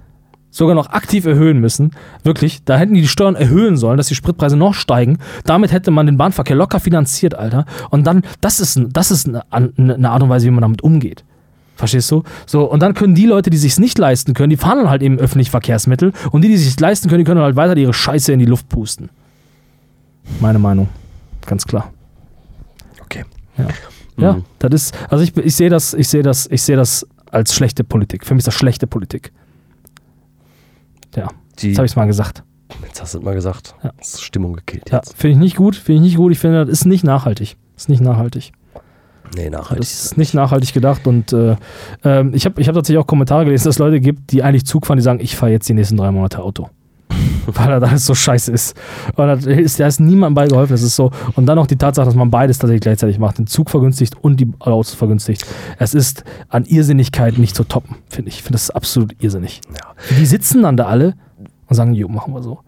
sogar noch aktiv erhöhen müssen. Wirklich, da hätten die die Steuern erhöhen sollen, dass die Spritpreise noch steigen. Damit hätte man den Bahnverkehr locker finanziert, Alter. Und dann, das ist, das ist eine, eine Art und Weise, wie man damit umgeht. Verstehst du? So, und dann können die Leute, die sich nicht leisten können, die fahren dann halt eben öffentlich Verkehrsmittel. Und die, die sich leisten können, die können halt weiter ihre Scheiße in die Luft pusten. Meine Meinung. Ganz klar. Okay. Ja, Mhm. das ist, also ich, ich sehe das, ich sehe das, ich sehe das als schlechte Politik. Für mich ist das schlechte Politik. Ja, Die, jetzt habe ich es mal gesagt. jetzt hast du es mal gesagt. Ja. Das ist Stimmung gekillt Ja, jetzt. finde ich nicht gut, finde ich nicht gut. Ich finde, das ist nicht nachhaltig. Ist nicht nachhaltig. Nee, nachhaltig. Das ist nicht nachhaltig gedacht und äh, ähm, ich habe ich hab tatsächlich auch Kommentare gelesen, dass es Leute gibt, die eigentlich Zug fahren, die sagen, ich fahre jetzt die nächsten drei Monate Auto. (laughs) Weil das alles so scheiße ist. Und da ist, da ist niemandem bei geholfen. Das ist so. Und dann noch die Tatsache, dass man beides tatsächlich gleichzeitig macht. Den Zug vergünstigt und die Autos vergünstigt. Es ist an Irrsinnigkeit nicht zu toppen, finde ich. Ich finde das absolut irrsinnig. Ja. Die sitzen dann da alle und sagen, jo, machen wir so.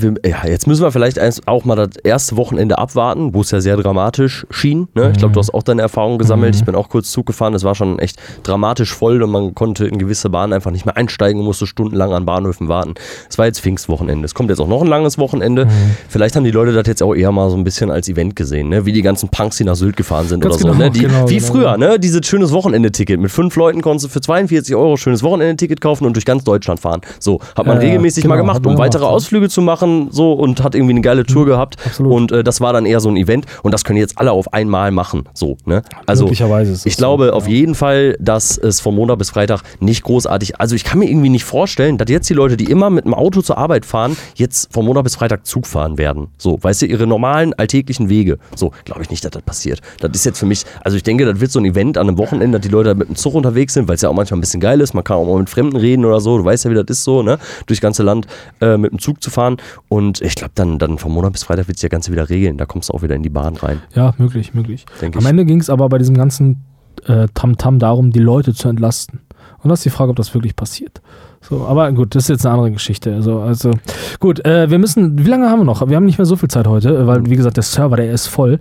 Wir, ja, jetzt müssen wir vielleicht eins, auch mal das erste Wochenende abwarten, wo es ja sehr dramatisch schien. Ne? Ich glaube, du hast auch deine Erfahrung gesammelt. Mhm. Ich bin auch kurz Zug gefahren. Es war schon echt dramatisch voll und man konnte in gewisse Bahnen einfach nicht mehr einsteigen und musste stundenlang an Bahnhöfen warten. Es war jetzt Pfingstwochenende. Es kommt jetzt auch noch ein langes Wochenende. Mhm. Vielleicht haben die Leute das jetzt auch eher mal so ein bisschen als Event gesehen, ne? wie die ganzen Punks, die nach Sylt gefahren sind Ganz oder so. genau, ne? die, genau, wie genau. früher, ne? dieses schönes Wochenende-Ticket. Mit fünf Leuten konntest du für 42 Euro schönes Wochenende-Ticket kaufen und durch ganz Deutschland fahren. So, hat man Ja, regelmäßig genau, mal hat gemacht, um weitere. Ausflüge zu machen so und hat irgendwie eine geile Tour gehabt. Mhm, absolut. Und äh, das war dann eher so ein Event und das können jetzt alle auf einmal machen. So, ne? Also Möglicherweise ist es ich so, glaube ja. auf jeden Fall, dass es von Montag bis Freitag nicht großartig. Also ich kann mir irgendwie nicht vorstellen, dass jetzt die Leute, die immer mit dem Auto zur Arbeit fahren, jetzt von Montag bis Freitag Zug fahren werden. So, weißt du, ihre normalen alltäglichen Wege. So, glaube ich nicht, dass das passiert. Das ist jetzt für mich, also ich denke, das wird so ein Event an einem Wochenende, dass die Leute mit dem Zug unterwegs sind, weil es ja auch manchmal ein bisschen geil ist. Man kann auch mal mit Fremden reden oder so. Du weißt ja, wie das ist so, ne? Durchs ganze Land äh, mit dem Zug zu fahren. Und ich glaube, dann, dann von Montag bis Freitag wird sich das Ganze wieder regeln. Da kommst du auch wieder in die Bahn rein. Ja, möglich, möglich. Denke Am ich. Ende ging es aber bei diesem ganzen äh, Tamtam darum, die Leute zu entlasten. Und das ist die Frage, ob das wirklich passiert. So, aber gut, das ist jetzt eine andere Geschichte. Also, also gut, äh, wir müssen, wie lange haben wir noch? Wir haben nicht mehr so viel Zeit heute, äh, weil, wie gesagt, der Server, der ist voll.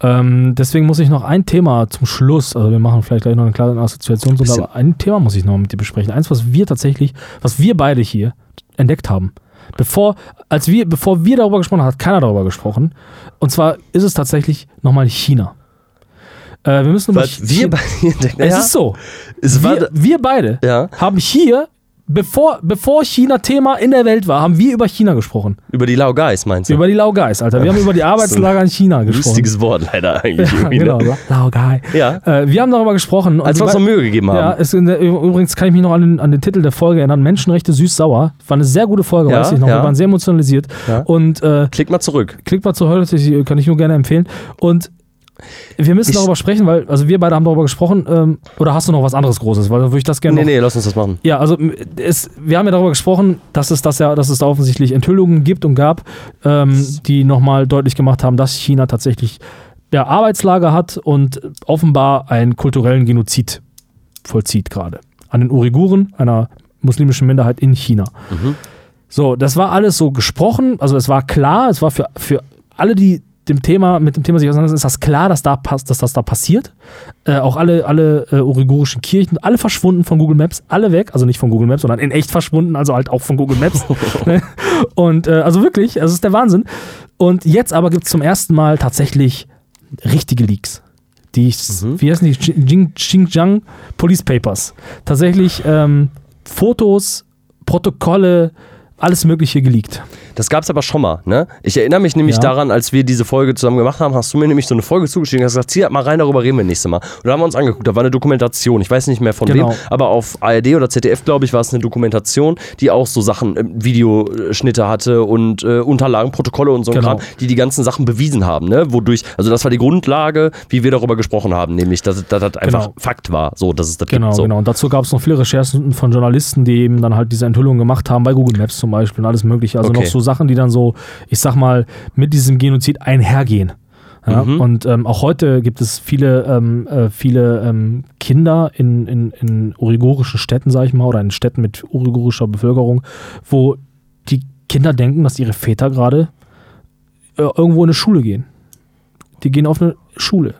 Ähm, deswegen muss ich noch ein Thema zum Schluss, also wir machen vielleicht gleich noch eine kleine Assoziation, aber ein Thema muss ich noch mit dir besprechen. Eins, was wir tatsächlich, was wir beide hier entdeckt haben. Bevor, als wir, bevor wir darüber gesprochen haben, hat keiner darüber gesprochen. Und zwar ist es tatsächlich nochmal China. Äh, wir müssen Was wir China- bei (laughs) Es ist so. Es Wir, wir beide ja, haben hier, bevor, bevor China Thema in der Welt war, haben wir über China gesprochen. über die Laogais meinst du? Über die Laogais, Alter. Wir haben über die (laughs) Arbeitslager in China gesprochen. Lustiges Wort leider eigentlich. Ja, irgendwie, genau. ne? Laogai. Ja, Äh, wir haben darüber gesprochen. als wir uns noch Mühe gegeben ja, haben. es, übrigens kann ich mich noch an den, an den Titel der Folge erinnern. Menschenrechte süß-sauer. War eine sehr gute Folge, Ja, weiß ich noch. ja. Wir waren sehr emotionalisiert. Ja. Und äh, Klick mal zurück. klickt mal zu heute, die kann ich nur gerne empfehlen. Und wir müssen Ich- darüber sprechen, weil, also wir beide haben darüber gesprochen. Ähm, oder hast du noch was anderes Großes? Weil dann würde ich das gerne Nee, noch nee, lass uns das machen. ja, also es, wir haben ja darüber gesprochen, dass es, das ja, dass es da offensichtlich Enthüllungen gibt und gab, ähm, die nochmal deutlich gemacht haben, dass China tatsächlich ja, Arbeitslager hat und offenbar einen kulturellen Genozid vollzieht gerade. An den Uiguren, einer muslimischen Minderheit in China. Mhm. So, das war alles so gesprochen, also es war klar, es war für, für alle, die dem Thema, mit dem Thema sich auseinandersetzen, ist das klar, dass, da, pass- dass das da passiert. Äh, auch alle, alle äh, uigurischen Kirchen, alle verschwunden von Google Maps, alle weg, also nicht von Google Maps, sondern in echt verschwunden, also halt auch von Google Maps. (laughs) Ne? Und äh, also wirklich, also es ist der Wahnsinn. Und jetzt aber gibt es zum ersten Mal tatsächlich richtige Leaks. Die, Mhm. wie heißen die? Xinjiang Police Papers. Tatsächlich ähm, Fotos, Protokolle, alles Mögliche geleakt. Das gab es aber schon mal, ne? Ich erinnere mich nämlich Ja. daran, als wir diese Folge zusammen gemacht haben, hast du mir nämlich so eine Folge zugeschickt und hast gesagt, zieh halt mal rein, darüber reden wir nächstes Mal. Und da haben wir uns angeguckt, da war eine Dokumentation, ich weiß nicht mehr von Genau. wem, aber auf ARD oder ZDF, glaube ich, war es eine Dokumentation, die auch so Sachen, äh, Videoschnitte hatte und äh, Unterlagen, Protokolle und so Genau. Kram, die die ganzen Sachen bewiesen haben, ne? Wodurch, also das war die Grundlage, wie wir darüber gesprochen haben, nämlich, dass, das einfach Genau. Fakt war, so, dass es das Genau, gibt. So. genau. Und dazu gab es noch viele Recherchen von Journalisten, die eben dann halt diese Enthüllungen gemacht haben, bei Google Maps zum Beispiel und alles Mögliche. Also Okay. noch so Sachen, die dann so, ich sag mal, mit diesem Genozid einhergehen. Ja, Mhm. Und ähm, auch heute gibt es viele, ähm, äh, viele ähm, Kinder in, in, in uigurischen Städten, sag ich mal, oder in Städten mit uigurischer Bevölkerung, wo die Kinder denken, dass ihre Väter gerade äh, irgendwo in eine Schule gehen. Die gehen auf eine Schule.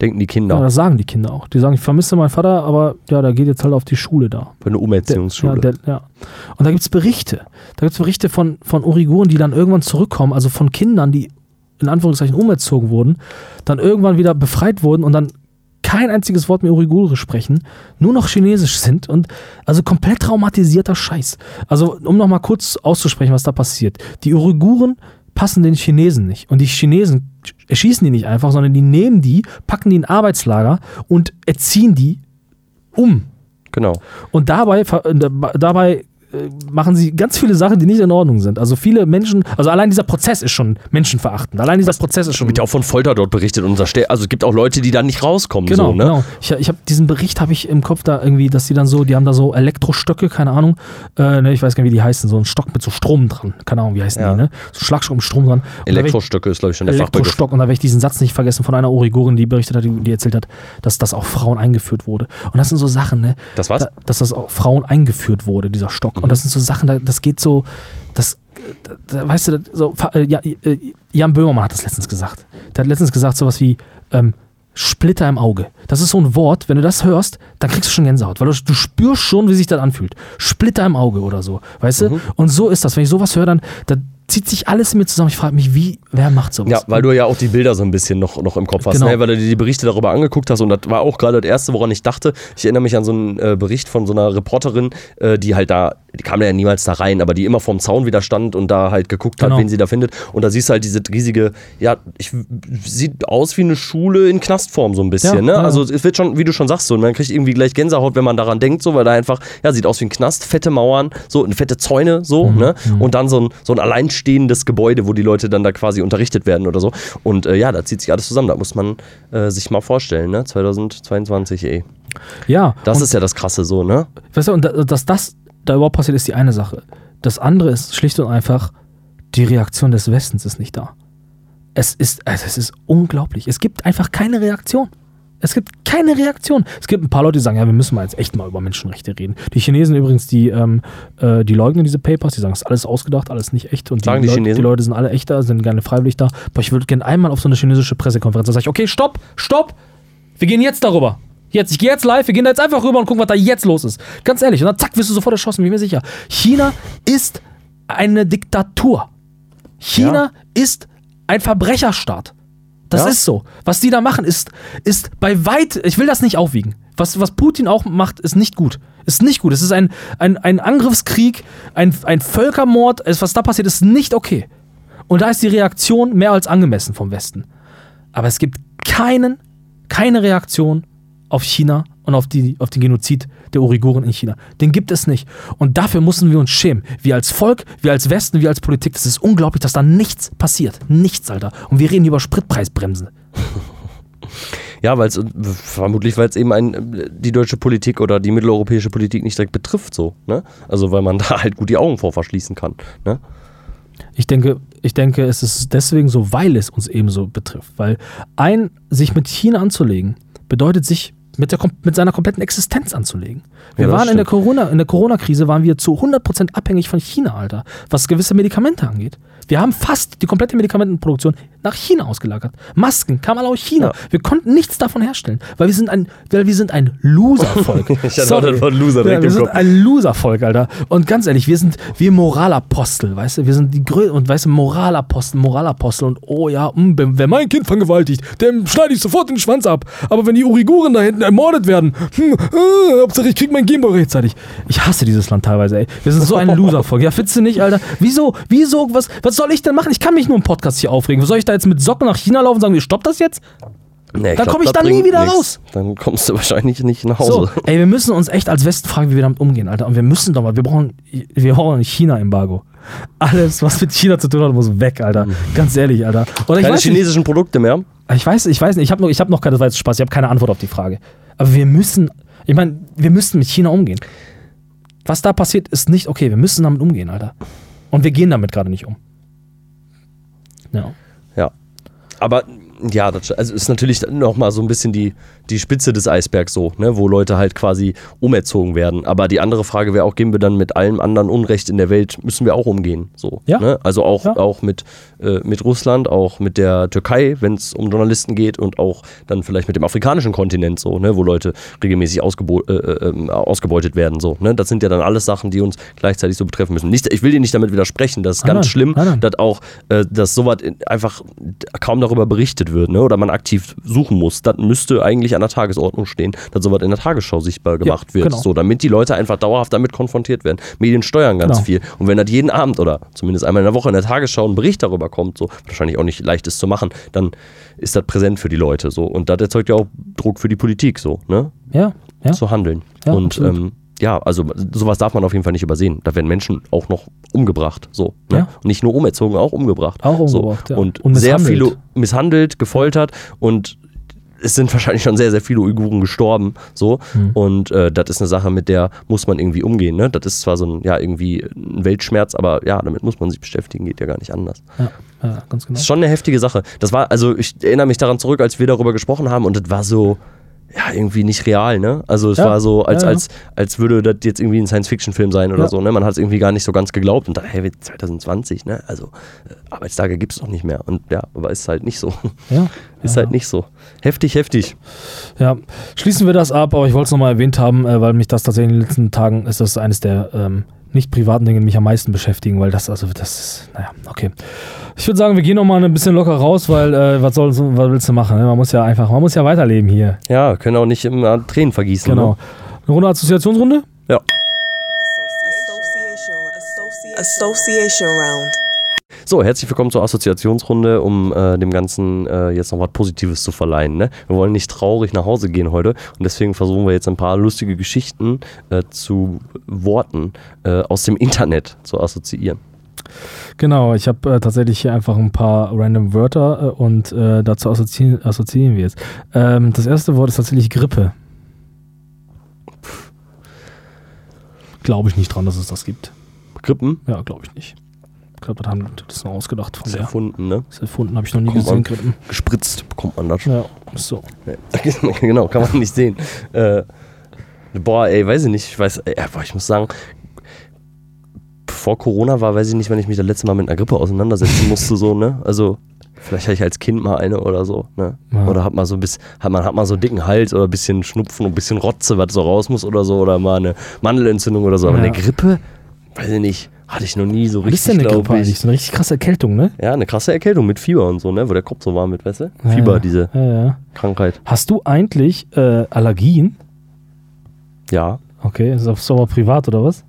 Denken die Kinder, Ja, das sagen die Kinder auch. Die sagen, ich vermisse meinen Vater, aber ja, der geht jetzt halt auf die Schule da. für eine Umerziehungsschule. Ja, der, ja. Und da gibt es Berichte. Da gibt es Berichte von, von Uiguren, die dann irgendwann zurückkommen, also von Kindern, die in Anführungszeichen umerzogen wurden, dann irgendwann wieder befreit wurden und dann kein einziges Wort mehr Uigurisch sprechen, nur noch Chinesisch sind und also komplett traumatisierter Scheiß. Also, um nochmal kurz auszusprechen, was da passiert. Die Uiguren passen den Chinesen nicht und die Chinesen erschießen die nicht einfach, sondern die nehmen die, packen die in Arbeitslager und erziehen die um. genau. Und dabei, äh, dabei machen sie ganz viele Sachen, die nicht in Ordnung sind. Also viele Menschen, also allein dieser Prozess ist schon menschenverachtend. Allein dieser Prozess ist schon. Wird ja auch von Folter dort berichtet und also es gibt auch Leute, die da nicht rauskommen. Genau, so, ne? genau. Ich, ich habe diesen Bericht habe ich im Kopf da irgendwie, dass die dann so, die haben da so Elektrostöcke, keine Ahnung, äh, ne, ich weiß gar nicht, wie die heißen, so ein Stock mit so Strom dran, keine Ahnung, wie heißen Ja. die, ne? So Schlagstock mit Strom dran. Und Elektrostöcke ist, glaube ich, schon der Fachbegriff. Elektrostock und da werde ich diesen Satz nicht vergessen von einer Uigurin, die berichtet hat, die, die erzählt hat, dass das auch Frauen eingeführt wurde. Und das sind so Sachen, ne? Das was? Da, dass das auch Frauen eingeführt wurde, dieser Stock. Und das sind so Sachen, da, das geht so, das, da, da, weißt du, so, äh, ja, äh, Jan Böhmermann hat das letztens gesagt. Der hat letztens gesagt sowas wie, ähm, Splitter im Auge. Das ist so ein Wort, wenn du das hörst, dann kriegst du schon Gänsehaut, weil du, du spürst schon, wie sich das anfühlt. Splitter im Auge oder so, weißt Mhm. du? Und so ist das. Wenn ich sowas höre, dann, dann zieht sich alles in mir zusammen. Ich frage mich, wie, wer macht sowas? Ja, weil du ja auch die Bilder so ein bisschen noch, noch im Kopf hast, Genau. ne? weil du dir die Berichte darüber angeguckt hast und das war auch gerade das Erste, woran ich dachte. Ich erinnere mich an so einen äh, Bericht von so einer Reporterin, äh, die halt da, die kam ja niemals da rein, aber die immer vorm Zaun wieder stand und da halt geguckt Genau. hat, wen sie da findet. Und da siehst du halt diese riesige, ja, ich, sieht aus wie eine Schule in Knastform so ein bisschen. Ja, ne? ja. Also es wird schon, wie du schon sagst, so, man kriegt irgendwie gleich Gänsehaut, wenn man daran denkt, so, weil da einfach, ja, sieht aus wie ein Knast, fette Mauern, so, und fette Zäune, so, Mhm, ne? Und dann so ein, so ein alleinstehendes Gebäude, wo die Leute dann da quasi unterrichtet werden oder so. Und äh, ja, da zieht sich alles zusammen. Da muss man äh, sich mal vorstellen, ne? 2022, ey. ja Das ist ja das Krasse so, ne? weißt du, und da- dass das da überhaupt passiert, ist die eine Sache. Das andere ist schlicht und einfach, die Reaktion des Westens ist nicht da. Es ist, also es ist unglaublich. Es gibt einfach keine Reaktion. Es gibt keine Reaktion. Es gibt ein paar Leute, die sagen, ja, wir müssen mal jetzt echt mal über Menschenrechte reden. Die Chinesen übrigens, die, ähm, äh, die leugnen diese Papers, die sagen, es ist alles ausgedacht, alles nicht echt. Und Sagen die Leute, Chinesen? die Leute sind alle echter, sind gerne freiwillig da. Aber ich würde gerne einmal auf so eine chinesische Pressekonferenz, da sage ich, okay, stopp, stopp, wir gehen jetzt darüber. Jetzt, ich gehe jetzt live, wir gehen da jetzt einfach rüber und gucken, was da jetzt los ist. Ganz ehrlich. Und dann zack, wirst du sofort erschossen, bin ich mir sicher. China ist eine Diktatur. China ist ein Verbrecherstaat. Das Ja. ist so. Was die da machen, ist, ist bei weit, ich will das nicht aufwiegen. Was, was Putin auch macht, ist nicht gut. Ist nicht gut. Es ist ein, ein, ein Angriffskrieg, ein, ein Völkermord. Was da passiert, ist nicht okay. Und da ist die Reaktion mehr als angemessen vom Westen. Aber es gibt keinen, keine Reaktion auf China und auf, die, auf den Genozid der Uiguren in China. Den gibt es nicht. Und dafür müssen wir uns schämen. Wir als Volk, wir als Westen, wir als Politik. Das ist unglaublich, dass da nichts passiert. Nichts, Alter. Und wir reden hier über Spritpreisbremsen. (laughs) Ja, weil es vermutlich, weil es eben ein, die deutsche Politik oder die mitteleuropäische Politik nicht direkt betrifft, so, ne? Also weil man (laughs) da halt gut die Augen vor verschließen kann, ne? Ich denke, ich denke, es ist deswegen so, weil es uns ebenso betrifft. Weil ein, sich mit China anzulegen, bedeutet sich mit, der, mit seiner kompletten Existenz anzulegen. Wir Ja, waren in der stimmt. Corona, in der Corona-Krise waren wir zu 100% abhängig von China, Alter. Was gewisse Medikamente angeht. Wir haben fast die komplette Medikamentenproduktion nach China ausgelagert. Masken kamen alle aus China. Ja. Wir konnten nichts davon herstellen, weil wir sind ein, weil wir sind ein Loservolk. (laughs) Ich hatte Sorry. Wort Loser ja, wir sind ein Loservolk, Alter. Und ganz ehrlich, wir sind wir Moralapostel, weißt du? Wir sind die Grö und weißt du, Moralapostel, Moralapostel und oh ja, mh, wenn, wenn mein Kind vergewaltigt, dem schneide ich sofort den Schwanz ab. Aber wenn die Uiguren da hinten ermordet werden, hm, äh, Hauptsache ich krieg mein Gameboy rechtzeitig. Ich hasse dieses Land teilweise, ey. Wir sind so ein (laughs) Loservolk. Ja, findest du nicht, Alter? Wieso, wieso, was, was soll ich denn machen? Ich kann mich nur im Podcast hier aufregen. Soll ich da jetzt mit Socken nach China laufen und sagen, wir stopp das jetzt? Nee, Dann glaub, komm ich da nie wieder nix. raus. Dann kommst du wahrscheinlich nicht nach So, Hause. ey, wir müssen uns echt als Westen fragen, wie wir damit umgehen, Alter. Und wir müssen doch mal, wir brauchen, wir brauchen ein China-Embargo. Alles, was mit China zu tun hat, muss weg, Alter. Ganz ehrlich, Alter. Oder Keine weiß, nicht, chinesischen Produkte mehr. ich weiß, ich weiß nicht, ich habe noch, ich hab noch keine, das war jetzt Spaß, ich habe keine Antwort auf die Frage. Aber wir müssen, ich meine, wir müssen mit China umgehen. Was da passiert, ist nicht okay. Wir müssen damit umgehen, Alter. Und wir gehen damit gerade nicht um. Ja. Ja. Aber ja, das also ist natürlich nochmal so ein bisschen die, die Spitze des Eisbergs so, ne, wo Leute halt quasi umerzogen werden. Aber die andere Frage wäre auch, gehen wir dann mit allem anderen Unrecht in der Welt, müssen wir auch umgehen. So, Ja. ne? Also auch, Ja. auch mit, äh, mit Russland, auch mit der Türkei, wenn es um Journalisten geht und auch dann vielleicht mit dem afrikanischen Kontinent so, ne, wo Leute regelmäßig äh, äh, ähm, ausgebeutet werden. So, ne? Das sind ja dann alles Sachen, die uns gleichzeitig so betreffen müssen. Nicht, ich will dir nicht damit widersprechen, das ist Nein, ganz nein. schlimm, nein. dass auch, äh, dass sowas in- einfach kaum darüber berichtet wird, ne? Oder man aktiv suchen muss. Das müsste eigentlich an der Tagesordnung stehen, dass sowas in der Tagesschau sichtbar gemacht wird. genau. So, damit die Leute einfach dauerhaft damit konfrontiert werden. Medien steuern ganz Genau. viel. Und wenn das jeden Abend oder zumindest einmal in der Woche in der Tagesschau ein Bericht darüber kommt, so wahrscheinlich auch nicht leicht ist zu machen, dann ist das präsent für die Leute so. Und das erzeugt ja auch Druck für die Politik so, ne? Ja, ja. Zu handeln. Ja, Und ähm, ja, also sowas darf man auf jeden Fall nicht übersehen. Da werden Menschen auch noch umgebracht. So. Ne? Ja. Und nicht nur umerzogen, auch umgebracht. Auch umgebracht, so. ja. Und, Und sehr viele misshandelt, gefoltert und es sind wahrscheinlich schon sehr, sehr viele Uiguren gestorben. So. Mhm. Und äh, das ist eine Sache, mit der muss man irgendwie umgehen. Ne? Das ist zwar so ein, ja, irgendwie ein Weltschmerz, aber ja, damit muss man sich beschäftigen, geht ja gar nicht anders. Ja, ja ganz genau. Das ist schon eine heftige Sache. Das war, also ich erinnere mich daran zurück, als wir darüber gesprochen haben und das war so, ja, irgendwie nicht real, ne? Also es Ja, war so, als, ja, ja. als, als würde das jetzt irgendwie ein Science-Fiction-Film sein oder so, ne? Man hat es irgendwie gar nicht so ganz geglaubt und dann, hey, 2020, ne? Also äh, Arbeitstage gibt es doch nicht mehr. Und ja, aber ist halt nicht so. ja. (laughs) ist halt nicht so. Heftig, heftig. Ja, schließen wir das ab, aber ich wollte es nochmal erwähnt haben, äh, weil mich das tatsächlich in den letzten Tagen ist das eines der ähm, nicht privaten Dinge, die mich am meisten beschäftigen, weil das, also das ist, naja, okay. Ich würde sagen, wir gehen nochmal ein bisschen locker raus, weil äh, was soll was willst du machen? Ne? Man muss ja einfach, man muss ja weiterleben hier. Ja, können auch nicht immer Tränen vergießen. Genau. Ne? Eine Runde Assoziationsrunde? Ja. Association, Association Round. So, herzlich willkommen zur Assoziationsrunde, um äh, dem Ganzen äh, jetzt noch was Positives zu verleihen. Ne? Wir wollen nicht traurig nach Hause gehen heute und deswegen versuchen wir jetzt ein paar lustige Geschichten äh, zu Worten äh, aus dem Internet zu assoziieren. Genau, ich habe äh, tatsächlich hier einfach ein paar random Wörter äh, und äh, dazu assoziieren, assoziieren wir jetzt. Ähm, das erste Wort ist tatsächlich Grippe. Glaube ich nicht dran, dass es das gibt. Grippen Ja, glaube ich nicht. Ich glaube, das haben das ist nur ausgedacht von ist der. erfunden, ne? Das erfunden habe ich noch nie Kommt gesehen, man. Gespritzt bekommt man das. Ja, ist so. (laughs) Genau, kann man nicht sehen. Äh, boah, ey, weiß ich nicht. Ich weiß, ey, boah, ich muss sagen, vor Corona war, weiß ich nicht, wenn ich mich das letzte Mal mit einer Grippe auseinandersetzen (laughs) musste, so, ne? Also, vielleicht hatte ich als Kind mal eine oder so, ne? Ja. Oder hat man so ein bisschen, hat man, hat man so einen dicken Hals oder ein bisschen Schnupfen und ein bisschen Rotze, was so raus muss oder so, oder mal eine Mandelentzündung oder so. Aber Ja. eine Grippe, weiß ich nicht, hatte ich noch nie so Was ist denn richtig, eine Grippe eigentlich? ich. So eine richtig krasse Erkältung, ne? Ja, eine krasse Erkältung mit Fieber und so, ne? Wo der Kopf so warm wird, weißt du? Ja, Fieber, ja. diese Ja, ja. Krankheit. Hast du eigentlich äh, Allergien? Ja. Okay, ist das aber privat oder was?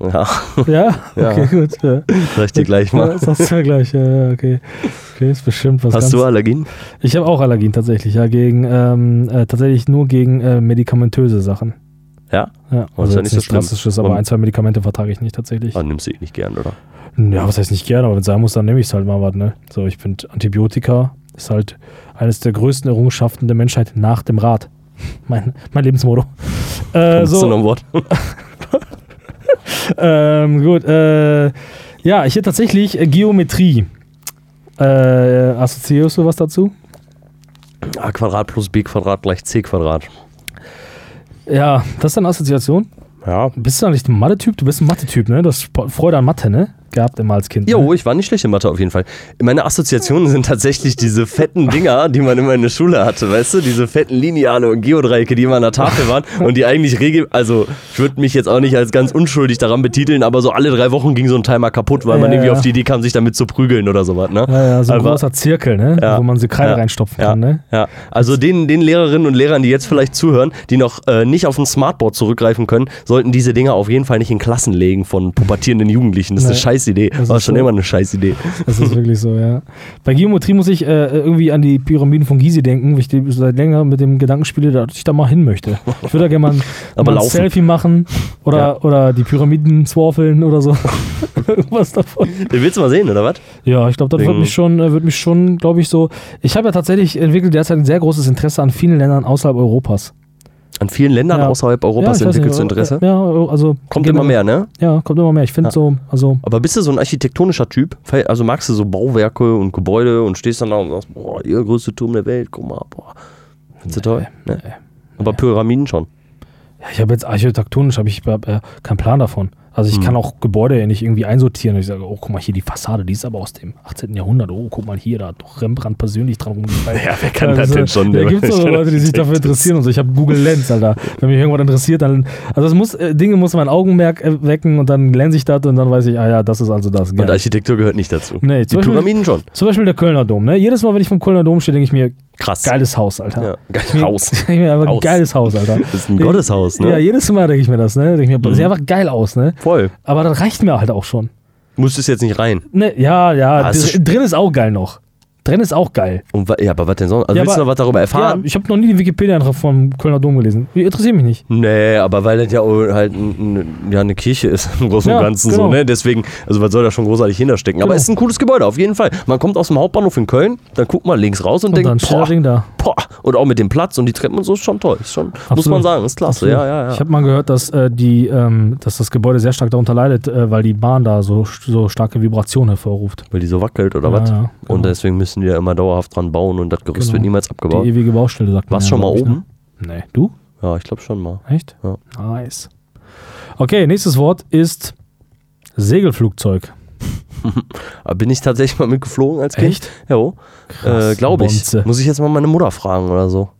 Ja, (laughs) Ja? (laughs) Ja. Okay, gut. Ja. sag ich dir gleich Ja, mal. das hast du ja gleich. Ja, ja, okay. Okay, ist bestimmt was Hast du Allergien? Ich habe auch Allergien tatsächlich, ja, gegen, ähm, äh, tatsächlich nur gegen äh, medikamentöse Sachen. Ja? Ja, Oh, ist also ja nicht so. Drastisches, aber ein, zwei Medikamente vertrage ich nicht tatsächlich. Ah, nimmst du eh nicht gern, oder? Ja, was heißt nicht gerne, aber wenn es sein muss, dann nehme ich es halt mal was, ne? So, ich finde, Antibiotika ist halt eines der größten Errungenschaften der Menschheit nach dem Rad. (laughs) Mein, mein Lebensmotto. Äh, du noch so, ein Wort? (laughs) ähm, gut. Äh, ja, ich hätte tatsächlich äh, Geometrie. Äh, assoziierst du was dazu? A Quadrat plus B Quadrat gleich C Quadrat. Ja, das ist eine Assoziation. Ja. Bist du eigentlich ein Mathe-Typ? Du bist ein Mathe-Typ, ne? Du hast Freude an Mathe, ne? Gehabt immer als Kind. Jo, ne? ich war nicht schlecht in Mathe auf jeden Fall. Meine Assoziationen sind tatsächlich diese fetten Dinger, die man immer in der Schule hatte, weißt du? Diese fetten Lineale und Geodreiecke, die immer an der Tafel waren (laughs) und die eigentlich regel... Also, ich würde mich jetzt auch nicht als ganz unschuldig daran betiteln, aber so alle drei Wochen ging so ein Timer kaputt, weil man Ja, irgendwie ja. auf die Idee kam, sich damit zu prügeln oder sowas, ne? Ja, ja, so ein Aber- großer Zirkel, ne? Ja. wo man sie Kreide reinstopfen kann. Ne? ja. Also den, den Lehrerinnen und Lehrern, die jetzt vielleicht zuhören, die noch äh, nicht auf ein Smartboard zurückgreifen können, sollten diese Dinger auf jeden Fall nicht in Klassen legen von pubertierenden Jugendlichen. Das ist eine Scheißidee. Das War schon so. immer eine Scheißidee. Das ist wirklich so, ja. Bei Geometrie muss ich äh, irgendwie an die Pyramiden von Gizeh denken, weil ich die seit länger mit dem Gedanken spiele, dass ich da mal hin möchte. Ich würde da gerne mal, (laughs) mal ein laufen. Selfie machen oder, Ja. oder die Pyramiden swarfeln oder so. (laughs) Irgendwas davon. Den willst du mal sehen, oder was? Ja, ich glaube, das wird Wegen- mich schon, äh, wird mich schon, glaube ich, so. Ich habe ja tatsächlich entwickelt derzeit ein sehr großes Interesse an vielen Ländern außerhalb Europas. An vielen Ländern Ja. außerhalb Europas ja, entwickelst du nicht, Interesse? Ja, also Kommt immer mehr, ne? Ja, kommt immer mehr. Ich finde Ja. so, also Aber bist du so ein architektonischer Typ? Also magst du so Bauwerke und Gebäude und stehst dann da und sagst, boah, ihr größte Turm der Welt, guck mal, boah. Findest du toll? Ne? nee. Aber Pyramiden schon. Ja, ich habe jetzt architektonisch habe ich hab, äh, keinen Plan davon. Also ich Hm. kann auch Gebäude ja nicht irgendwie einsortieren. Und ich sage, oh, guck mal hier die Fassade, die ist aber aus dem 18. Jahrhundert. Oh, guck mal hier, da hat doch Rembrandt persönlich dran rumgefallen. (laughs) Ja, wer kann das denn schon? Da gibt es so Leute, die sich dafür interessieren und so. Ich habe Google Lens, Alter. Wenn mich irgendwas interessiert, dann. Also es muss, äh, Dinge muss mein Augenmerk äh, wecken und dann lens ich das und dann weiß ich, ah ja, das ist also das. Und Geil. Architektur gehört nicht dazu. Nee, Die zum Beispiel, Pyramiden schon. zum Beispiel der Kölner Dom. Ne? Jedes Mal, wenn ich vom Kölner Dom stehe, denke ich mir, Krass. geiles Haus, Alter. Ja, geil. Mir- Haus. (laughs) Ich mir einfach, Haus. geiles Haus, Alter. (laughs) Das ist ein Gotteshaus, ne? Ja, jedes Mal denke ich mir das, ne? Denke ich mir, das sieht einfach geil aus, ne? Voll. Aber das reicht mir halt auch schon. Musstest jetzt nicht rein. Ne, ja, ja, Ah, drin ist auch geil noch. Drin ist auch geil. Und, ja, aber was denn sonst? Also Ja, willst du aber- noch was darüber Ja, erfahren? ich habe noch nie die Wikipedia-Eintrag vom Kölner Dom gelesen. Interessiert mich nicht. Nee, aber weil das ja halt ja, eine Kirche ist im Großen und Ja, Ganzen genau. so, ne? Deswegen, also was soll da schon großartig hinterstecken? Aber Genau. es ist ein cooles Gebäude, auf jeden Fall. Man kommt aus dem Hauptbahnhof in Köln, dann guckt man links raus und, Und dann denkt, das boah, da. Boah, und auch mit dem Platz und die Treppen und so ist schon toll. Ist schon, muss man sagen, ist klasse. Ja, ja, ja. Ich habe mal gehört, dass, äh, die, ähm, dass das Gebäude sehr stark darunter leidet, äh, weil die Bahn da so, so starke Vibrationen hervorruft. Weil die so wackelt oder Ja, was? ja, genau. Und deswegen müssen die ja immer dauerhaft dran bauen und das Gerüst Genau. wird niemals Die abgebaut. ewige Baustelle, sagt man. Warst ja, schon mal ich, oben? Ne? Nee. Du? Ja, ich glaube schon mal. Echt? Ja. Nice. Okay, nächstes Wort ist Segelflugzeug. (laughs) Aber bin ich tatsächlich mal mitgeflogen als Kind? Echt? Jo. Äh, glaube ich. Bonze. Muss ich jetzt mal meine Mutter fragen oder so.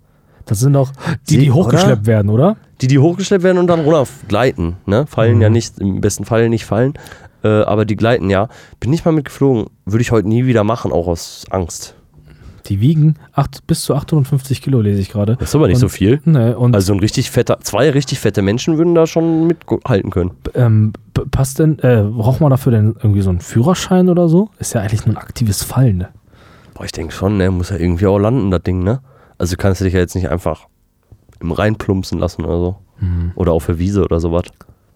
Das sind doch die, die hochgeschleppt oder? werden, oder? Die, die hochgeschleppt werden und dann runtergleiten. Ne? Fallen Mhm. ja nicht, im besten Fall nicht fallen. Äh, aber die gleiten ja. Bin ich mal mitgeflogen. Würde ich heute nie wieder machen, auch aus Angst. Die wiegen acht, bis zu 850 Kilo, lese ich gerade. Das ist aber nicht Und- so viel. Ne, Also ein richtig fetter, zwei richtig fette Menschen würden da schon mithalten können. ähm, passt denn, äh, braucht man dafür denn irgendwie so einen Führerschein oder so? Ist ja eigentlich nur ein aktives Fallen, ne? Boah, ich denke schon, ne? Muss ja irgendwie auch landen, das Ding, ne? Also kannst du dich ja jetzt nicht einfach im Rhein plumpsen lassen oder so. Mhm. Oder auf der Wiese oder sowas.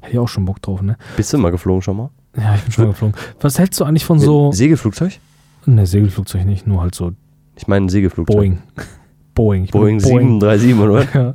Hätte ich auch schon Bock drauf, ne? Bist du mal geflogen schon mal? Ja, ich bin schon mal (laughs) geflogen. Was hältst du eigentlich von so. Segelflugzeug? Ne, Segelflugzeug nicht, nur halt so Ich meine ein Segelflugzeug. Boeing. Boeing. Ich Boeing 737 oder? (laughs) Ja.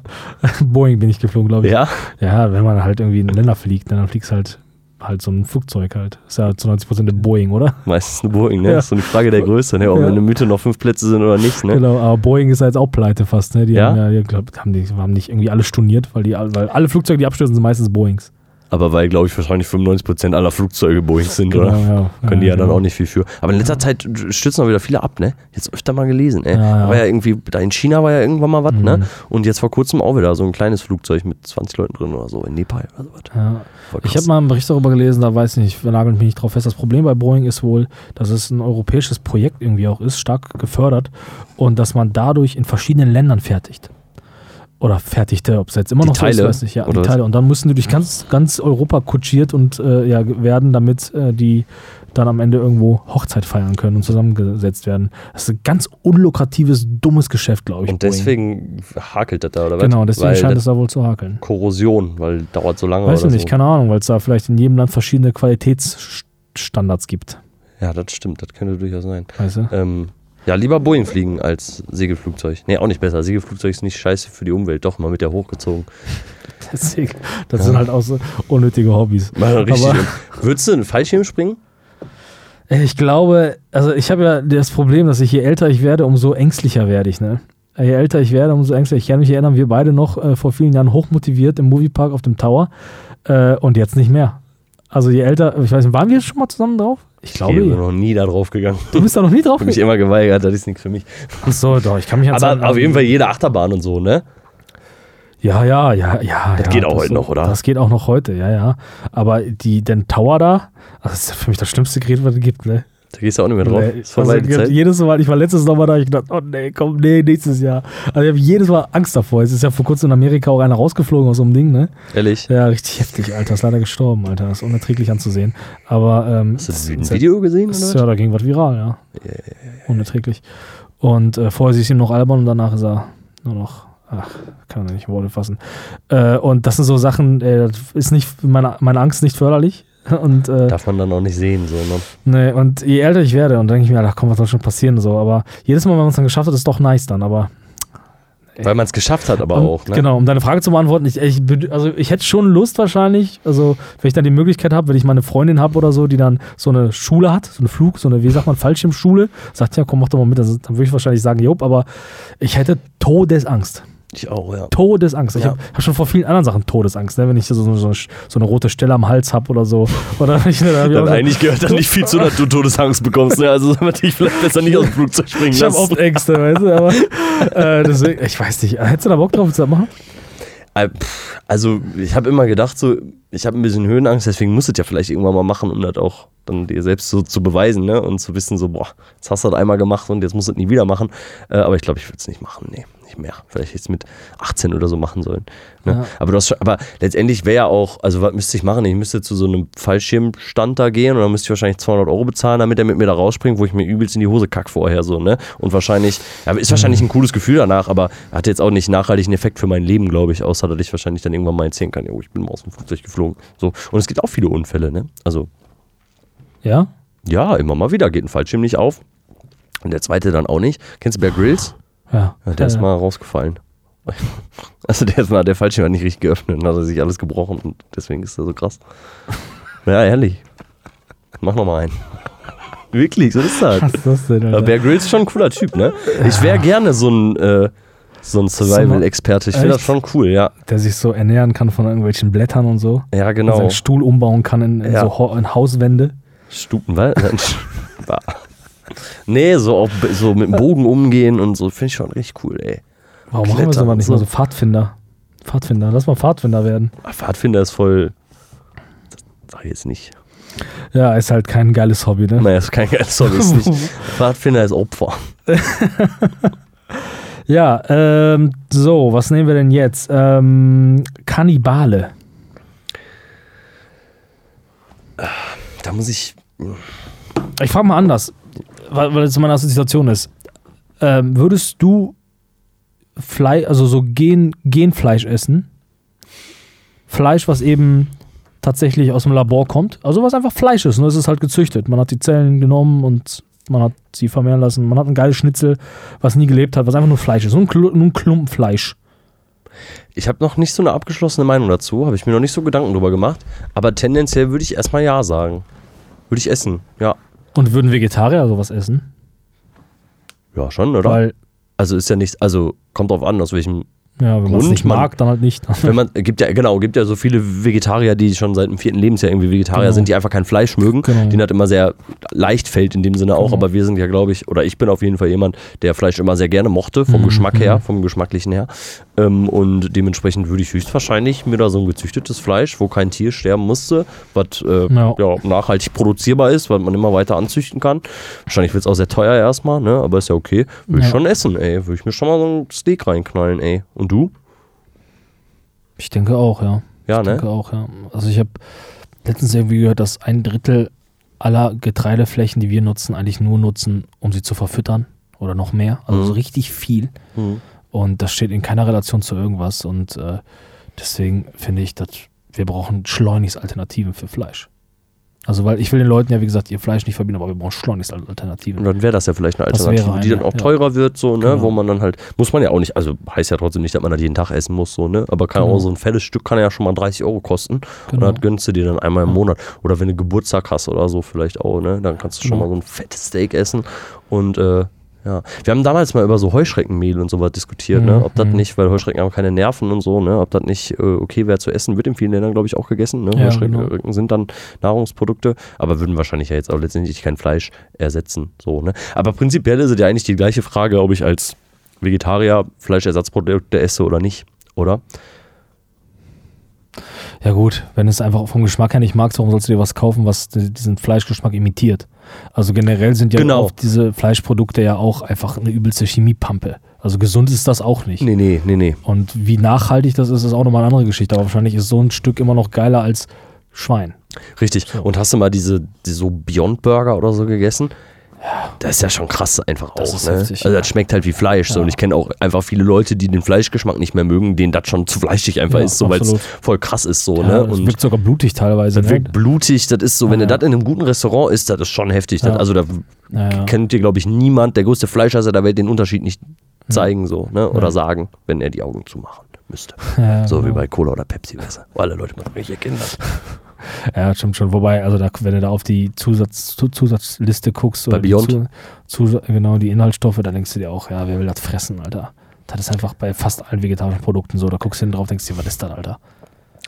Boeing bin ich geflogen, glaube ich. Ja? Ja, wenn man halt irgendwie in Länder fliegt, dann fliegst halt halt so ein Flugzeug halt. Ist ja zu 90% eine Boeing, oder? Meistens eine Boeing, ne? Ja. Das ist so eine Frage der Größe, ne? Ob Ja. in der Mitte noch fünf Plätze sind oder nicht, ne? Genau, aber Boeing ist ja jetzt auch pleite fast, ne? Die Ja? haben ja, die, glaub, haben, die, haben nicht irgendwie alle storniert, weil, die, weil alle Flugzeuge, die abstürzen, sind meistens Boeings. Aber weil, glaube ich, wahrscheinlich 95% aller Flugzeuge Boeings sind, Genau, oder? ja. Können die ja dann genau. auch nicht viel für. Aber in letzter Zeit stürzen auch wieder viele ab, ne? Jetzt öfter mal gelesen, ey. Ja, ja. War ja irgendwie, da in China war ja irgendwann mal was, ne? Mhm. Und jetzt vor kurzem auch wieder so ein kleines Flugzeug mit 20 Leuten drin oder so in Nepal oder sowas. Ja. Ich habe mal einen Bericht darüber gelesen, da weiß ich nicht, wir nageln mich nicht drauf fest. Das Problem bei Boeing ist wohl, dass es ein europäisches Projekt irgendwie auch ist, stark gefördert und dass man dadurch in verschiedenen Ländern fertigt. Oder fertigte, ob es jetzt immer Die noch so Teile, ist, weiß nicht. Ja, oder die was? Teile. Und dann müssen die durch ganz, ganz Europa kutschiert und äh, ja, werden, damit äh, die dann am Ende irgendwo Hochzeit feiern können und zusammengesetzt werden. Das ist ein ganz unlukratives, dummes Geschäft, glaube ich. Und Boeing. deswegen hakelt das da, oder was? Genau, deswegen weil scheint es da wohl zu hakeln. Korrosion, weil dauert so lange Weiß ich nicht, so. keine Ahnung, weil es da vielleicht in jedem Land verschiedene Qualitätsstandards gibt. Ja, das stimmt, das könnte durchaus sein. Weißt du? Ähm, ja, lieber Boeing fliegen als Segelflugzeug. Nee, auch nicht besser. Segelflugzeug ist nicht scheiße für die Umwelt. Doch, mal mit der hochgezogen. Deswegen, (laughs) das sind halt auch so unnötige Hobbys. Mal richtig. (laughs) Aber- Würdest du einen Fallschirm springen? Äh, Ich glaube, also ich habe ja das Problem, dass ich je älter ich werde, umso ängstlicher werde ich, ne? Je älter ich werde, umso ängstlicher. Ich kann mich erinnern, wir beide noch äh, vor vielen Jahren hochmotiviert im Moviepark auf dem Tower äh, und jetzt nicht mehr. Also je älter, ich weiß nicht, waren wir schon mal zusammen drauf? Ich glaube, Ich bin noch nie da drauf gegangen. du bist da noch nie drauf. (laughs) Ich habe mich immer geweigert, das ist nichts für mich. Achso, doch, ich kann mich Aber auf jeden Fall jede Achterbahn und so, ne? Ja, ja, ja, ja. Das ja, geht auch heute noch, oder? Das geht auch noch heute, ja, ja. Aber die, den Tower da, das ist für mich das schlimmste Gerät, was es gibt, ne? Da gehst du auch nicht mehr drauf. Nee, ist vorbei also, die Zeit. jedes Mal, ich war letztes Mal da, ich gedacht, oh nee, komm, nee, nächstes Jahr. Also ich habe jedes Mal Angst davor. Es ist ja vor kurzem in Amerika auch einer rausgeflogen aus so einem Ding, ne? Ehrlich. Ja, richtig heftig, Alter. Ist leider gestorben, Alter. Ist unerträglich anzusehen. Aber ähm, Hast du es- ein Video gesehen? es- Oder? Ja, da ging was viral, ja. Unerträglich. Und äh, vorher siehst du ihm noch albern und danach ist er nur noch, ach, kann er nicht Worte fassen. Äh, und das sind so Sachen, äh, das ist nicht, meine, meine Angst nicht förderlich. (laughs) Und, äh, Darf man dann auch nicht sehen, so, ne? nee, und je älter ich werde, und denke ich mir, ach komm, was soll schon passieren, so. Aber jedes Mal, wenn man es dann geschafft hat, ist doch nice dann. Aber Weil man es geschafft hat, aber und, auch, ne? Genau, um deine Frage zu beantworten, ich, ich, also ich hätte schon Lust wahrscheinlich, also wenn ich dann die Möglichkeit habe, wenn ich meine Freundin habe oder so, die dann so eine Schule hat, so eine Flug, so eine, wie sagt man, Fallschirmschule, sagt, ja komm, mach doch mal mit, also, dann würde ich wahrscheinlich sagen, jupp, aber ich hätte Todesangst. Ich auch, ja. Todesangst. Ich Ja. habe hab schon vor vielen anderen Sachen Todesangst, ne? wenn ich so, so, so, so eine rote Stelle am Hals habe oder so. (laughs) Oder ich, da ich auch Dann eigentlich gehört dann nicht viel zu, dass du Todesangst bekommst, ne? Also soll man dich vielleicht besser nicht aus dem Flugzeug springen ich habe lassen. oft Ängste, weißt du, aber äh, deswegen, ich weiß nicht, hättest du da Bock drauf, das machen? Also, ich habe immer gedacht, so, ich habe ein bisschen Höhenangst, deswegen musst du es ja vielleicht irgendwann mal machen, um das auch dann dir selbst so zu beweisen, ne? Und zu wissen, so, boah, jetzt hast du das einmal gemacht und jetzt musst du es nie wieder machen. Äh, aber ich glaube, ich würde es nicht machen, nee, nicht mehr. Vielleicht es mit 18 oder so machen sollen. Ne? Ja. Aber, du hast schon, aber letztendlich wäre ja auch, also was müsste ich machen? Ich müsste zu so einem Fallschirmstand da gehen und dann müsste ich wahrscheinlich 200 Euro bezahlen, damit er mit mir da rausspringt, wo ich mir übelst in die Hose kack vorher so, ne? Und wahrscheinlich, ja, ist wahrscheinlich ein cooles Gefühl danach, aber hat jetzt auch nicht nachhaltigen Effekt für mein Leben, glaube ich, außer dass ich wahrscheinlich dann irgendwann mal erzählen kann, jo, ich bin mal aus dem Flugzeug geflogen. So. Und es gibt auch viele Unfälle, ne? Also, Ja? ja, immer mal wieder geht ein Fallschirm nicht auf. Und der zweite dann auch nicht. Kennst du Bear Grylls? Ja. Ja, der ist mal rausgefallen. (laughs) Also der ist mal, der Fallschirm hat nicht richtig geöffnet und hat er sich alles gebrochen und deswegen ist er so krass. (laughs) Ja, ehrlich. Mach noch mal einen. (laughs) Wirklich, so ist das. Was ist das denn, Alter? Bear Grylls ist schon ein cooler Typ, ne? Ich wäre gerne so ein, äh, so ein Survival-Experte. Ich finde das schon cool, ja. Der sich so ernähren kann von irgendwelchen Blättern und so. Ja, Und genau. seinen Stuhl umbauen kann in, in Ja. so Ho in Hauswände. Nein, Bah. Nee, so auch so mit dem Bogen umgehen und so, finde ich schon richtig cool, ey. Warum machen wir Klettern sowas nicht und mal so. so Pfadfinder? Pfadfinder, lass mal Pfadfinder werden. Ah, Pfadfinder ist voll. Das sag ich jetzt nicht. Ja, ist halt kein geiles Hobby, ne? Naja, ist kein geiles Hobby. Ist nicht. (laughs) Pfadfinder ist Opfer. (laughs) Ja, ähm, so, was nehmen wir denn jetzt? Ähm, Kannibale. Da muss ich. Ich frage mal anders, weil, es meine Assoziation ist. Ähm, würdest du Fleisch, also so Gen, Genfleisch essen? Fleisch, was eben tatsächlich aus dem Labor kommt? Also was einfach Fleisch ist, nur es ist halt gezüchtet. Man hat die Zellen genommen und man hat sie vermehren lassen. Man hat ein geiles Schnitzel, was nie gelebt hat, was einfach nur Fleisch ist. Nur ein, nur ein Klumpen Fleisch. Ich habe noch nicht so eine abgeschlossene Meinung dazu, habe ich mir noch nicht so Gedanken drüber gemacht. Aber tendenziell würde ich erstmal Ja sagen. Würde ich essen, ja. Und würden Vegetarier sowas essen? Ja, schon, oder? Weil, also ist ja nicht, also kommt drauf an, aus welchem. Ja, wenn man es nicht mag, dann halt nicht. (laughs) Wenn man, gibt ja, genau, gibt ja so viele Vegetarier, die schon seit dem vierten Lebensjahr irgendwie Vegetarier Genau. sind, die einfach kein Fleisch mögen. Genau. Denen hat immer sehr leicht fällt in dem Sinne auch, Genau. aber wir sind ja, glaube ich, oder ich bin auf jeden Fall jemand, der Fleisch immer sehr gerne mochte, vom Mhm, Geschmack her, mhm. vom Geschmacklichen her. Ähm, und dementsprechend würde ich höchstwahrscheinlich mir da so ein gezüchtetes Fleisch, wo kein Tier sterben musste, was äh, Ja. ja, nachhaltig produzierbar ist, was man immer weiter anzüchten kann. Wahrscheinlich wird es auch sehr teuer erstmal, ne? aber ist ja okay. Würde ich Ja. schon essen, ey. Würde ich mir schon mal so ein Steak reinknallen, ey. Und du? Ich denke auch, ja. Ja, Ich ne? denke auch, ja. Also ich habe letztens irgendwie gehört, dass ein Drittel aller Getreideflächen, die wir nutzen, eigentlich nur nutzen, um sie zu verfüttern oder noch mehr. Also Mhm. so richtig viel. Mhm. Und das steht in keiner Relation zu irgendwas. Und äh, deswegen finde ich, dass wir brauchen schleunigst Alternativen für Fleisch. Also weil ich will den Leuten ja, wie gesagt, ihr Fleisch nicht verbieten, aber wir brauchen schleunigst Alternativen. Und dann wäre das ja vielleicht eine Alternative, wäre die dann eine, auch ja. teurer wird, so, ne? Genau. Wo man dann halt, muss man ja auch nicht, also heißt ja trotzdem nicht, dass man das jeden Ttag essen muss, so, ne? Aber kann Genau. auch so ein felles Stück kann ja schon mal 30 Euro kosten. Genau. Und das gönnst du dir dann einmal im Ja. Monat. Oder wenn du Geburtstag hast oder so, vielleicht auch, ne? Dann kannst du schon Genau. mal so ein fettes Steak essen. Und äh, Ja, wir haben damals mal über so Heuschreckenmehl und sowas diskutiert, Mhm, ne? Ob das mhm. nicht, weil Heuschrecken haben keine Nerven und so, ne? Ob das nicht äh, okay wäre zu essen, wird in vielen Ländern, glaube ich, auch gegessen. Ne? Ja, Heuschrecken genau. sind dann Nahrungsprodukte, aber würden wahrscheinlich ja jetzt auch letztendlich kein Fleisch ersetzen. So, ne? Aber prinzipiell ist es ja eigentlich die gleiche Frage, ob ich als Vegetarier Fleischersatzprodukte esse oder nicht, oder? Ja gut, wenn es einfach vom Geschmack her nicht magst, warum sollst du dir was kaufen, was di- diesen Fleischgeschmack imitiert? Also generell sind ja Genau. oft diese Fleischprodukte ja auch einfach eine übelste Chemiepampe. Also gesund ist das auch nicht. Nee, nee, nee, nee. Und wie nachhaltig das ist, ist auch nochmal eine andere Geschichte. Aber wahrscheinlich ist so ein Stück immer noch geiler als Schwein. Richtig. So. Und hast du mal diese, die so Beyond Burger oder so gegessen? Das ist ja schon krass einfach Das auch. ne? heftig, also das schmeckt halt wie Fleisch. So. Ja. Und ich kenne auch einfach viele Leute, die den Fleischgeschmack nicht mehr mögen, denen das schon zu fleischig einfach Ja, ist, so weil es voll krass ist so. Ja, ne? das Und wirkt sogar blutig teilweise. das ne? wirkt blutig, das ist so, wenn Ja, du das in einem guten Restaurant isst, das ist schon heftig. Das, also da kennt dir, glaube ich, niemand, der größte Fleischesser der Welt, den Unterschied nicht zeigen so, ne? Oder sagen, wenn er die Augen zumachen müsste. So wie genau. bei Cola oder Pepsi besser. Wo alle Leute mal welche kennen das. Ja, stimmt schon. Wobei, also da, wenn du da auf die Zusatz, Zu- Zusatzliste guckst, Bei Beyond? Zu, zu, genau die Inhaltsstoffe, da denkst du dir auch, ja, wer will das fressen, Alter? Das ist einfach bei fast allen vegetarischen Produkten so. Da guckst du hin drauf, denkst dir, was ist das, Alter?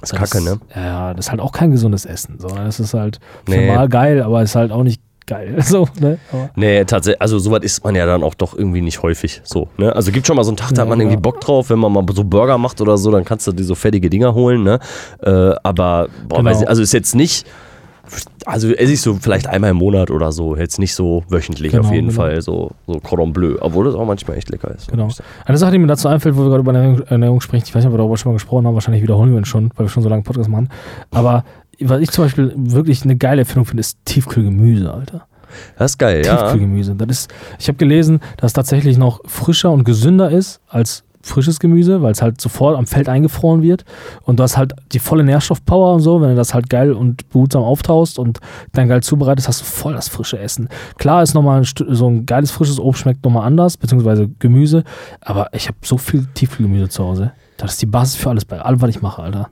Das ist kacke, ne? Ja, das ist halt auch kein gesundes Essen, sondern es ist halt Nee. geil, aber ist halt auch nicht geil. (laughs) So, ne? Aber, Nee, tatsächlich, also sowas isst man ja dann auch doch irgendwie nicht häufig so. Ne? Also gibt schon mal so einen Tag, da hat Ja, man irgendwie ja. Bock drauf, wenn man mal so Burger macht oder so, dann kannst du dir so fertige Dinger holen, ne? Äh, aber, boah, Genau. weiß nicht, also ist jetzt nicht, also esse ich so vielleicht einmal im Monat oder so, jetzt nicht so wöchentlich Genau, auf jeden genau. Fall, so, so Cordon Bleu, obwohl das auch manchmal echt lecker ist. Genau. Eine Sache, die mir dazu einfällt, wo wir gerade über Ernährung, Ernährung sprechen, ich weiß nicht, ob wir darüber schon mal gesprochen haben, wahrscheinlich wiederholen wir uns schon, weil wir schon so lange Podcast machen. Aber was ich zum Beispiel wirklich eine geile Erfindung finde, ist Tiefkühlgemüse, Alter. Das ist geil, ja. Tiefkühlgemüse. Das ist, ich habe gelesen, dass es tatsächlich noch frischer und gesünder ist als frisches Gemüse, weil es halt sofort am Feld eingefroren wird und du hast halt die volle Nährstoffpower und so, wenn du das halt geil und behutsam auftaust und dann geil zubereitest, hast du voll das frische Essen. Klar ist nochmal ein, so ein geiles frisches Obst schmeckt nochmal anders, beziehungsweise Gemüse, aber ich habe so viel Tiefkühlgemüse zu Hause. Das ist die Basis für alles bei allem, was ich mache, Alter.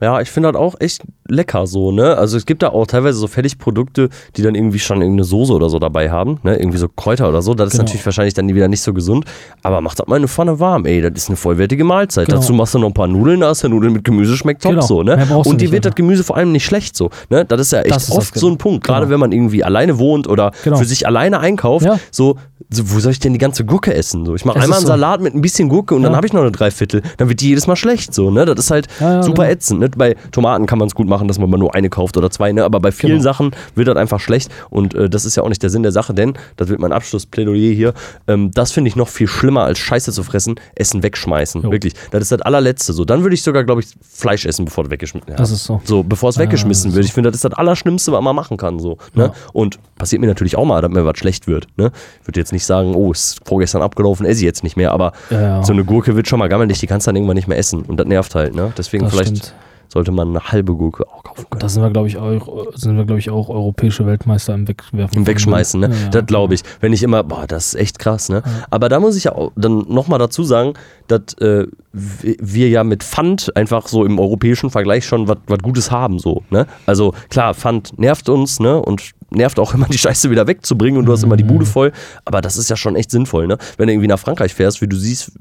Ja, ich finde das auch echt lecker so, ne? Also es gibt da auch teilweise so Fertigprodukte, die dann irgendwie schon irgendeine Soße oder so dabei haben, ne? Irgendwie so Kräuter oder so. Das ist Genau. natürlich wahrscheinlich dann wieder nicht so gesund. Aber macht das mal eine Pfanne warm, ey. Das ist eine vollwertige Mahlzeit. Genau. Dazu machst du noch ein paar Nudeln, da ist der Nudeln mit Gemüse schmeckt top Genau. so, ne? Du Und die nicht, wird Alter. das Gemüse vor allem nicht schlecht so, ne? Das ist ja echt ist oft so ein. Punkt. Gerade Genau. wenn man irgendwie alleine wohnt oder Genau. für sich alleine einkauft, Ja. so, so, wo soll ich denn die ganze Gurke essen? So, ich mache einmal ist einen so. Salat mit ein bisschen Gurke und dann Ja. habe ich noch eine Dreiviertel. Dann wird die jedes Mal schlecht so, ne? Das ist halt Ja, ja, super genau. ätzend. Ne? Bei Tomaten kann man es gut machen, dass man mal nur eine kauft oder zwei, ne? aber bei vielen Genau. Sachen wird das einfach schlecht und äh, das ist ja auch nicht der Sinn der Sache, denn, das wird mein Abschlussplädoyer hier, ähm, das finde ich noch viel schlimmer als Scheiße zu fressen, Essen wegschmeißen. Jo. Wirklich. Das ist das allerletzte so. Dann würde ich sogar, glaube ich, Fleisch essen, bevor es weggeschmissen wird. Das ist so. So, bevor es Ja, weggeschmissen das wird. Ich finde, das ist das Allerschlimmste, was man machen kann. So, ne? Ja. Und passiert mir natürlich auch mal, dass mir was schlecht wird. Ne? Ich würde jetzt nicht sagen, oh, ist vorgestern abgelaufen, esse ich jetzt nicht mehr, aber Ja, ja. so eine Gurke wird schon mal gammelig, die kannst du dann irgendwann nicht mehr essen. Und das nervt halt. Ne? Deswegen Das vielleicht stimmt. Sollte man eine halbe Gurke auch kaufen können. Da sind wir, glaube ich, auch, sind wir, glaube ich, auch europäische Weltmeister im Wegwerfen. Im Wegschmeißen, ne? Ja, ja. Das glaube ich. Wenn ich immer, boah, das ist echt krass, ne? Aber da muss ich ja auch dann nochmal dazu sagen, dass äh, wir- wir ja mit Pfand einfach so im europäischen Vergleich schon was Gutes haben, so, ne? Also klar, Pfand nervt uns, ne? Und nervt auch (laughs) immer die Scheiße wieder wegzubringen und du hast immer die Mhm. Bude voll. Aber das ist ja schon echt sinnvoll, ne? Wenn du irgendwie nach Frankreich fährst, wie du siehst,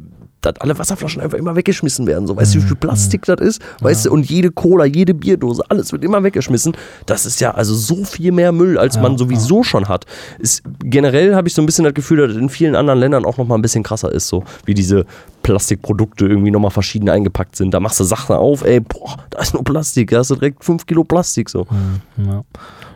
dass alle Wasserflaschen einfach immer weggeschmissen werden. So, weißt du, wie Mhm. viel Plastik das ist? Weißt du, und jede Cola, jede Bierdose, alles wird immer weggeschmissen. Das ist ja also so viel mehr Müll, als man sowieso schon hat. Ist, generell habe ich so ein bisschen das Gefühl, dass es in vielen anderen Ländern auch nochmal ein bisschen krasser ist, so wie diese Plastikprodukte irgendwie nochmal verschieden eingepackt sind. Da machst du Sachen auf, ey, boah, da ist nur Plastik, da hast du direkt 5 Kilo Plastik so. Ja.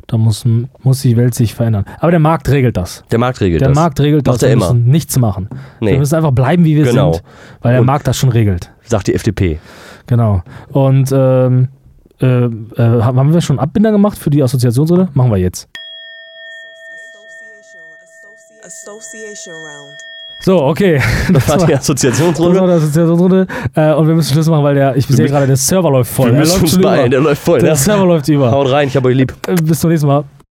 Da muss, muss die Welt sich verändern. Aber der Markt regelt das. Der Markt regelt Der das. Markt regelt Macht das. er Wir immer. müssen nichts machen. Nee. Wir müssen einfach bleiben, wie wir Genau. sind, weil der Und- Markt das schon regelt. Sagt die FDP. Genau. Und ähm, äh, äh, haben wir schon Abbinder gemacht für die Assoziationsrunde? Machen wir jetzt. Association round. So, okay. (laughs) Das war die Das war Assoziationsrunde. die Assoziationsrunde. Äh, und wir müssen Schluss machen, weil der, ich sehe gerade, der Server läuft voll. Wir müssen uns beeilen, der läuft voll. Der Ne? Server läuft über. Haut rein, ich hab euch lieb. Äh, Bis zum nächsten Mal.